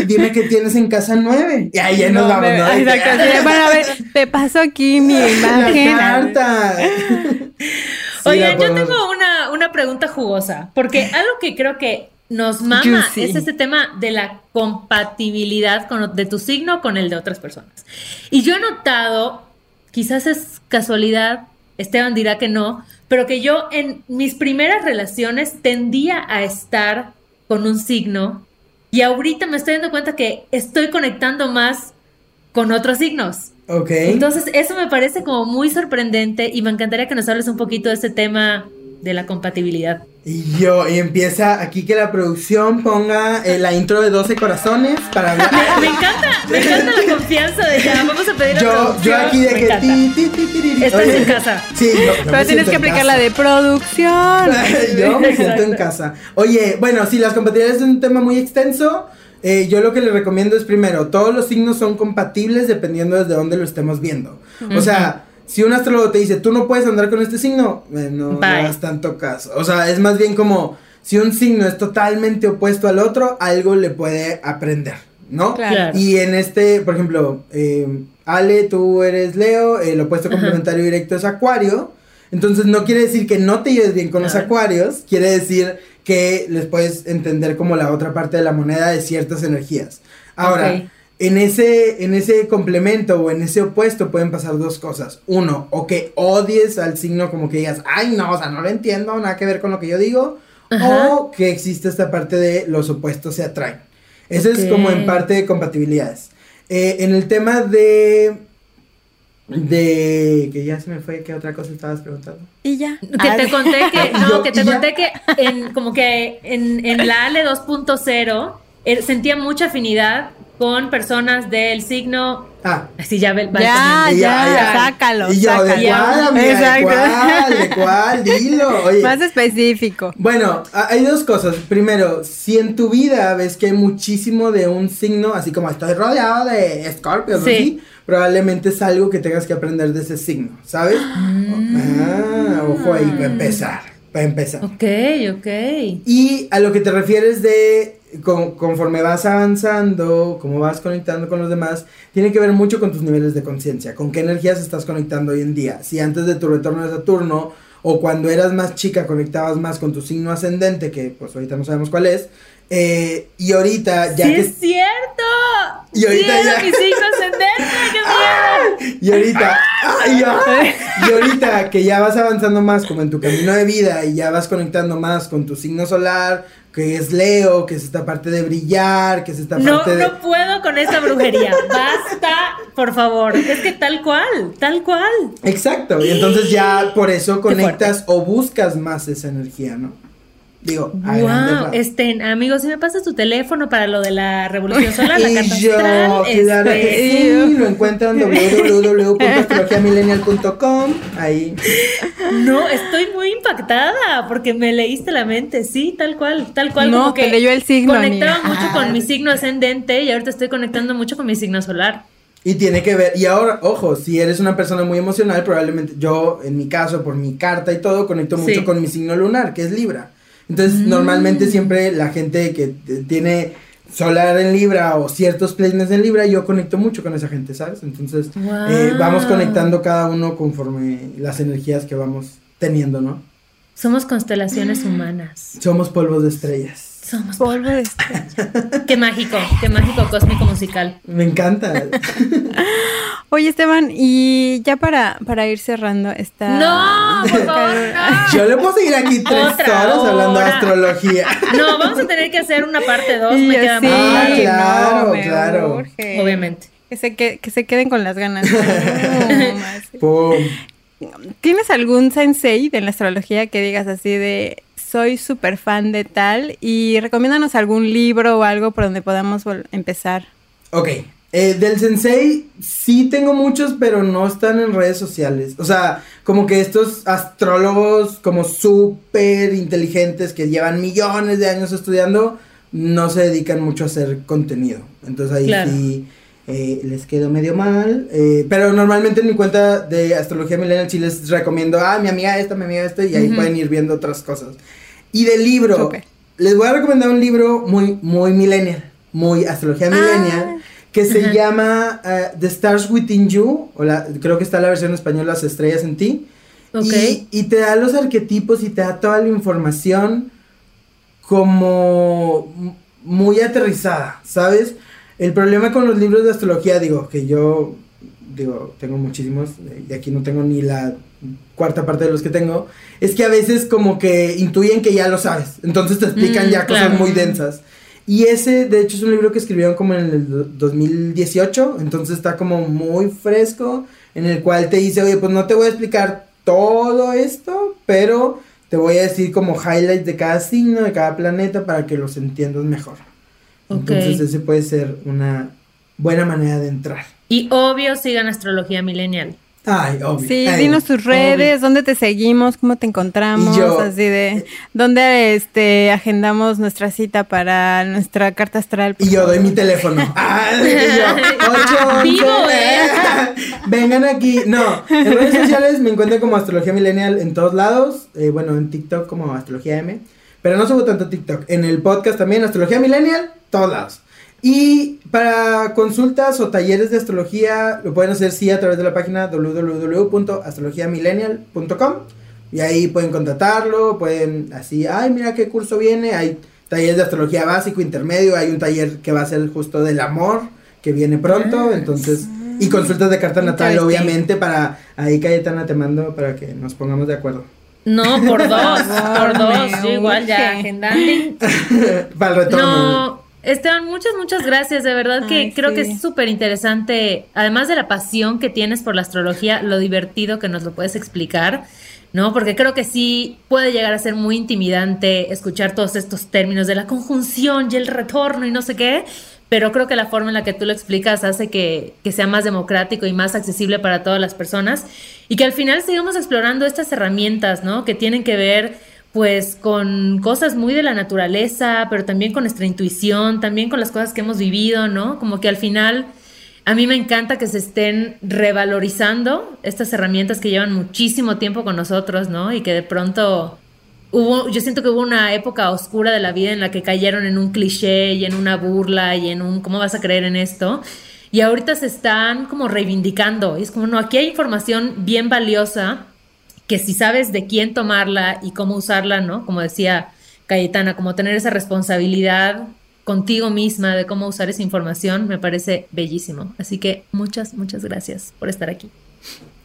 dime qué tienes en casa nueve. Y ahí ya nos no, vamos, me- ¿no? Exacto. sí, bueno, a ver, te paso aquí mi La imagen. carta. Sí, Oigan, la yo tengo una, una pregunta jugosa, porque algo que creo que nos mama Juicy. es este tema de la compatibilidad con, de tu signo con el de otras personas. Y yo he notado, quizás es casualidad, Esteban dirá que no, pero que yo en mis primeras relaciones tendía a estar con un signo y ahorita me estoy dando cuenta que estoy conectando más con otros signos. Ok. Entonces, eso me parece como muy sorprendente y me encantaría que nos hables un poquito de este tema de la compatibilidad. Y yo, y empieza aquí que la producción ponga eh, la intro de 12 corazones para hablar. Me encanta, me encanta la confianza de ya, vamos a pedir a Yo, yo producción. aquí de Me que encanta. ti, ti, ti, ti, ti. Estás Oye, en casa. Sí, yo, yo me Pero tienes que aplicar la de producción. yo me siento Exacto. en casa. Oye, bueno, si las compatibilidades es un tema muy extenso. eh, yo lo que le recomiendo es primero, todos los signos son compatibles dependiendo desde dónde lo estemos viendo. O sea, si un astrólogo te dice, tú no puedes andar con este signo, eh, no, hagas tanto caso. O sea, es más bien como, si un signo es totalmente opuesto al otro, algo le puede aprender, ¿no? Claro. Y en este, por ejemplo, eh, Ale, tú eres Leo, el opuesto Ajá. complementario directo es Acuario. Entonces no quiere decir que no te lleves bien con los acuarios, quiere decir que les puedes entender como la otra parte de la moneda de ciertas energías. Ahora. En, ese, en ese complemento o en ese opuesto pueden pasar dos cosas. Uno, o que odies al signo como que digas, ay no, o sea, no lo entiendo, nada que ver con lo que yo digo. Ajá. O que existe esta parte de los opuestos se atraen. Eso es Ok. como en parte de compatibilidades. Eh, en el tema de... De... Que ya se me fue, ¿qué otra cosa estabas preguntando? Y ya. Que Ah, te conté que, no, yo- que te ya. conté que en, como que en, en la Ale 2.0 eh, sentía mucha afinidad con personas del signo, Ah, así ya ve, va Ya, ya, Ya, ya. sácalo, y yo, ¿de sácalo. cuál, amiga? ¿De Exacto. cuál? ¿De cuál? Dilo. Oye, Más específico. Bueno, a- hay dos cosas. Primero, si en tu vida ves que hay muchísimo de un signo, así como estoy rodeado de escorpios, Sí. ¿sí? probablemente es algo que tengas que aprender de ese signo, ¿sabes? Ah, ojo ahí, para empezar, para empezar. Ok, ok. Y a lo que te refieres de con- conforme vas avanzando, cómo vas conectando con los demás, tiene que ver mucho con tus niveles de conciencia, con qué energías estás conectando hoy en día. Si antes de tu retorno de Saturno o cuando eras más chica conectabas más con tu signo ascendente, que pues ahorita no sabemos cuál es, eh, y ahorita ya ¡Sí que... es cierto! Y ahorita ¡Sí, ya- mi signo ascendente! ¡Qué miedo! Y ahorita, ¡ay, ay! y ahorita que ya vas avanzando más como en tu camino de vida y ya vas conectando más con tu signo solar, que es Leo, que es esta parte de brillar, que es esta No, parte de... no puedo con esta brujería. Basta, por favor. Es que tal cual, tal cual. Exacto, y entonces ya por eso conectas o buscas más esa energía, ¿no? Digo, Wow, este, amigos, si me pasas tu teléfono para lo de la revolución solar, la carta yo, astral, claro este, lo encuentran www.astrologiamillennial.com, ahí. No, estoy muy impactada porque me leíste la mente, sí, tal cual, tal cual. No, como que te leyó el signo, Conectaba amiga. mucho Ah. con mi signo ascendente y ahorita estoy conectando mucho con mi signo solar. Y tiene que ver, y ahora, ojo, si eres una persona muy emocional, probablemente yo, en mi caso, por mi carta y todo, conecto mucho Sí. con mi signo lunar, que es Libra. Entonces, Mm. normalmente siempre la gente que tiene solar en Libra o ciertos placements en Libra, yo conecto mucho con esa gente, ¿sabes? Entonces, eh, vamos conectando cada uno conforme las energías que vamos teniendo, ¿no? Somos constelaciones humanas. Somos polvos de estrellas. Somos Polvo de estrella. Qué mágico, qué mágico cósmico musical. Me encanta. Oye, Esteban, y ya para, para ir cerrando esta... No, por favor, no. Yo le puedo seguir aquí tres Otra horas hablando de astrología. No, vamos a tener que hacer una parte 2, Y me queda sí, Ah, claro. claro, no, me claro. urge. Obviamente. Que se, que, que se queden con las ganas. Pum. ¿Tienes algún sensei de la astrología que digas así de soy súper fan de tal y recomiéndanos algún libro o algo por donde podamos empezar. Ok, eh, del sensei sí tengo muchos, pero no están en redes sociales. O sea, como que estos astrólogos como súper inteligentes que llevan millones de años estudiando, no se dedican mucho a hacer contenido. Entonces ahí sí eh, les quedo medio mal. Eh, pero normalmente en mi cuenta de Astrología Milenial sí les recomiendo, ah, mi amiga esta, mi amiga esta, y ahí pueden ir viendo otras cosas. Y del libro, les voy a recomendar un libro muy, muy millennial, muy Astrología ah. Millennial que se llama uh, The Stars Within You, o la, creo que está la versión en español Las Estrellas en Ti. Y, y, te da los arquetipos y te da toda la información como muy aterrizada, ¿sabes? El problema con los libros de astrología, digo, que yo, digo, tengo muchísimos, y aquí no tengo ni la cuarta parte de los que tengo, es que a veces como que intuyen que ya lo sabes, entonces te explican mm, ya cosas muy densas. Y ese, de hecho, es un libro que escribieron como en el 2018, entonces está como muy fresco, en el cual te dice, oye, pues no te voy a explicar todo esto, pero te voy a decir como highlights de cada signo, de cada planeta, para que los entiendas mejor. Entonces ese puede ser una buena manera de entrar. Y obvio sigan Astrología Millennial. Ay, obvio. Sí, dinos tus redes, dónde te seguimos, cómo te encontramos, así de dónde este agendamos nuestra cita para nuestra carta astral. Y yo doy mi teléfono. Ay, yo, 8, ¿eh? Vengan aquí. No, en redes sociales me encuentro como Astrología Millennial en todos lados. Eh, bueno, en TikTok como Astrología M. Pero no subo tanto TikTok. En el podcast también, Astrología Millennial, todos lados. Y para consultas o talleres de astrología lo pueden hacer sí a través de la página www.astrologiamillennial.com y ahí pueden contratarlo, pueden así, ay, mira qué curso viene, hay talleres de astrología básico, intermedio, hay un taller que va a ser justo del amor que viene pronto, ah, entonces y consultas de carta natal obviamente para ahí Cayetana te mando para que nos pongamos de acuerdo. No, por dos, por dos, igual ya agendando. para el retorno. No, Esteban, muchas, muchas gracias. De verdad que creo que es súper interesante, además de la pasión que tienes por la astrología, lo divertido que nos lo puedes explicar, ¿no? Porque creo que sí puede llegar a ser muy intimidante escuchar todos estos términos de la conjunción y el retorno y no sé qué, pero creo que la forma en la que tú lo explicas hace que, que sea más democrático y más accesible para todas las personas y que al final sigamos explorando estas herramientas, ¿no? Que tienen que ver pues con cosas muy de la naturaleza, pero también con nuestra intuición, también con las cosas que hemos vivido, ¿no? Como que al final a mí me encanta que se estén revalorizando estas herramientas que llevan muchísimo tiempo con nosotros, ¿no? Y que de pronto hubo, yo siento que hubo una época oscura de la vida en la que cayeron en un cliché y en una burla y en un, ¿cómo vas a creer en esto? Y ahorita se están como reivindicando. Y es como, no, aquí hay información bien valiosa que si sabes de quién tomarla y cómo usarla, ¿no? Como decía Cayetana, como tener esa responsabilidad contigo misma de cómo usar esa información, me parece bellísimo. Así que muchas, muchas gracias por estar aquí.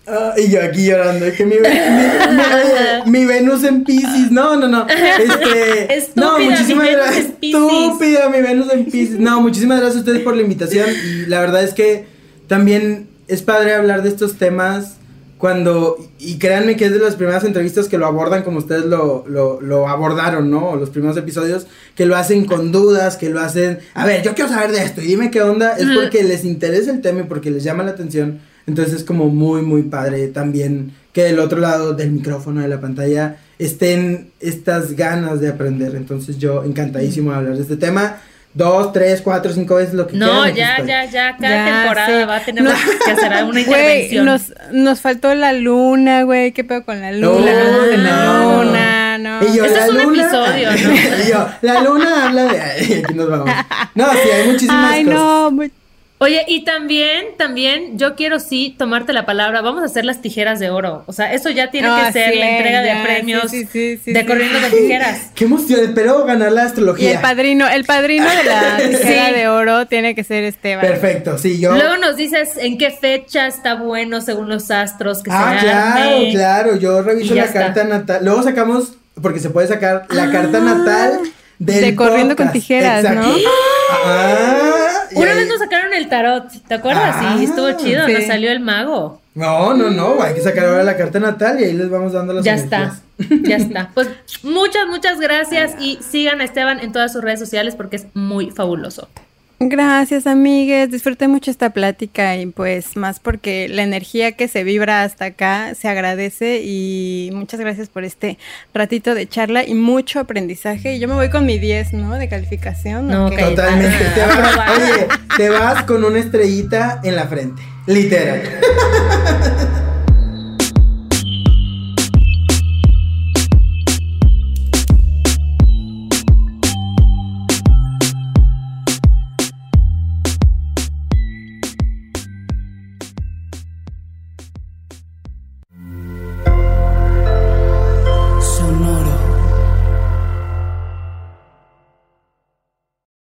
Ah, y yo aquí llorando, es que mi, mi, Venus en Pisces, no, no, no, este, estúpida, no, muchísimas gracias, estúpida mi Venus en Pisces, no, muchísimas gracias a ustedes por la invitación y la verdad es que también es padre hablar de estos temas cuando, y créanme que es de las primeras entrevistas que lo abordan como ustedes lo, lo, lo, abordaron, ¿no? Los primeros episodios, que lo hacen con dudas, que lo hacen, a ver, yo quiero saber de esto y dime qué onda, es porque les interesa el tema y porque les llama la atención. Entonces es como muy, muy padre también que del otro lado del micrófono de la pantalla estén estas ganas de aprender. Entonces yo encantadísimo de hablar de este tema dos, tres, cuatro, cinco veces lo que No, ya, ya, ya, cada temporada va a tener que hacer una intervención. nos, nos faltó la luna, güey, ¿qué pedo con la luna? No, la luna, no. Y yo, este es un episodio, ¿no? y yo, la luna habla de... aquí nos vamos. No, sí, hay muchísimas Ay, cosas. no, muy... Oye, y también, también, yo quiero sí tomarte la palabra. Vamos a hacer las tijeras de oro. O sea, eso ya tiene que Ah, ser sí, la entrega ya, de premios sí, sí, sí, de corriendo con tijeras. Qué emoción, espero ganar la Y astrología. el padrino, el padrino de la tijera Sí. de oro tiene que ser Esteban. Perfecto, sí, yo... Luego nos dices en qué fecha está bueno según los astros que Ah, se claro, arme. claro, yo reviso Y la está. carta natal. Luego sacamos, porque se puede sacar la carta natal del De Corriendo con. Tijeras, ¿no? Ah, y Una ahí- vez nos sacaron el tarot, ¿te acuerdas? Ah, sí, estuvo chido, sí. nos salió el mago. No, no, no, hay que sacar ahora la carta natal y ahí les vamos dando las Ya energías. está, ya está. Pues muchas, muchas gracias y sigan a Esteban en todas sus redes sociales porque es muy fabuloso. Gracias, amigues. Disfruté mucho esta plática y pues más porque la energía que se vibra hasta acá se agradece y muchas gracias por este ratito de charla y mucho aprendizaje. Y yo me voy con mi 10, ¿no? De calificación. No, ¿o qué? ok. Totalmente. Ah, Te vas, oye, te vas con una estrellita en la frente. Literal.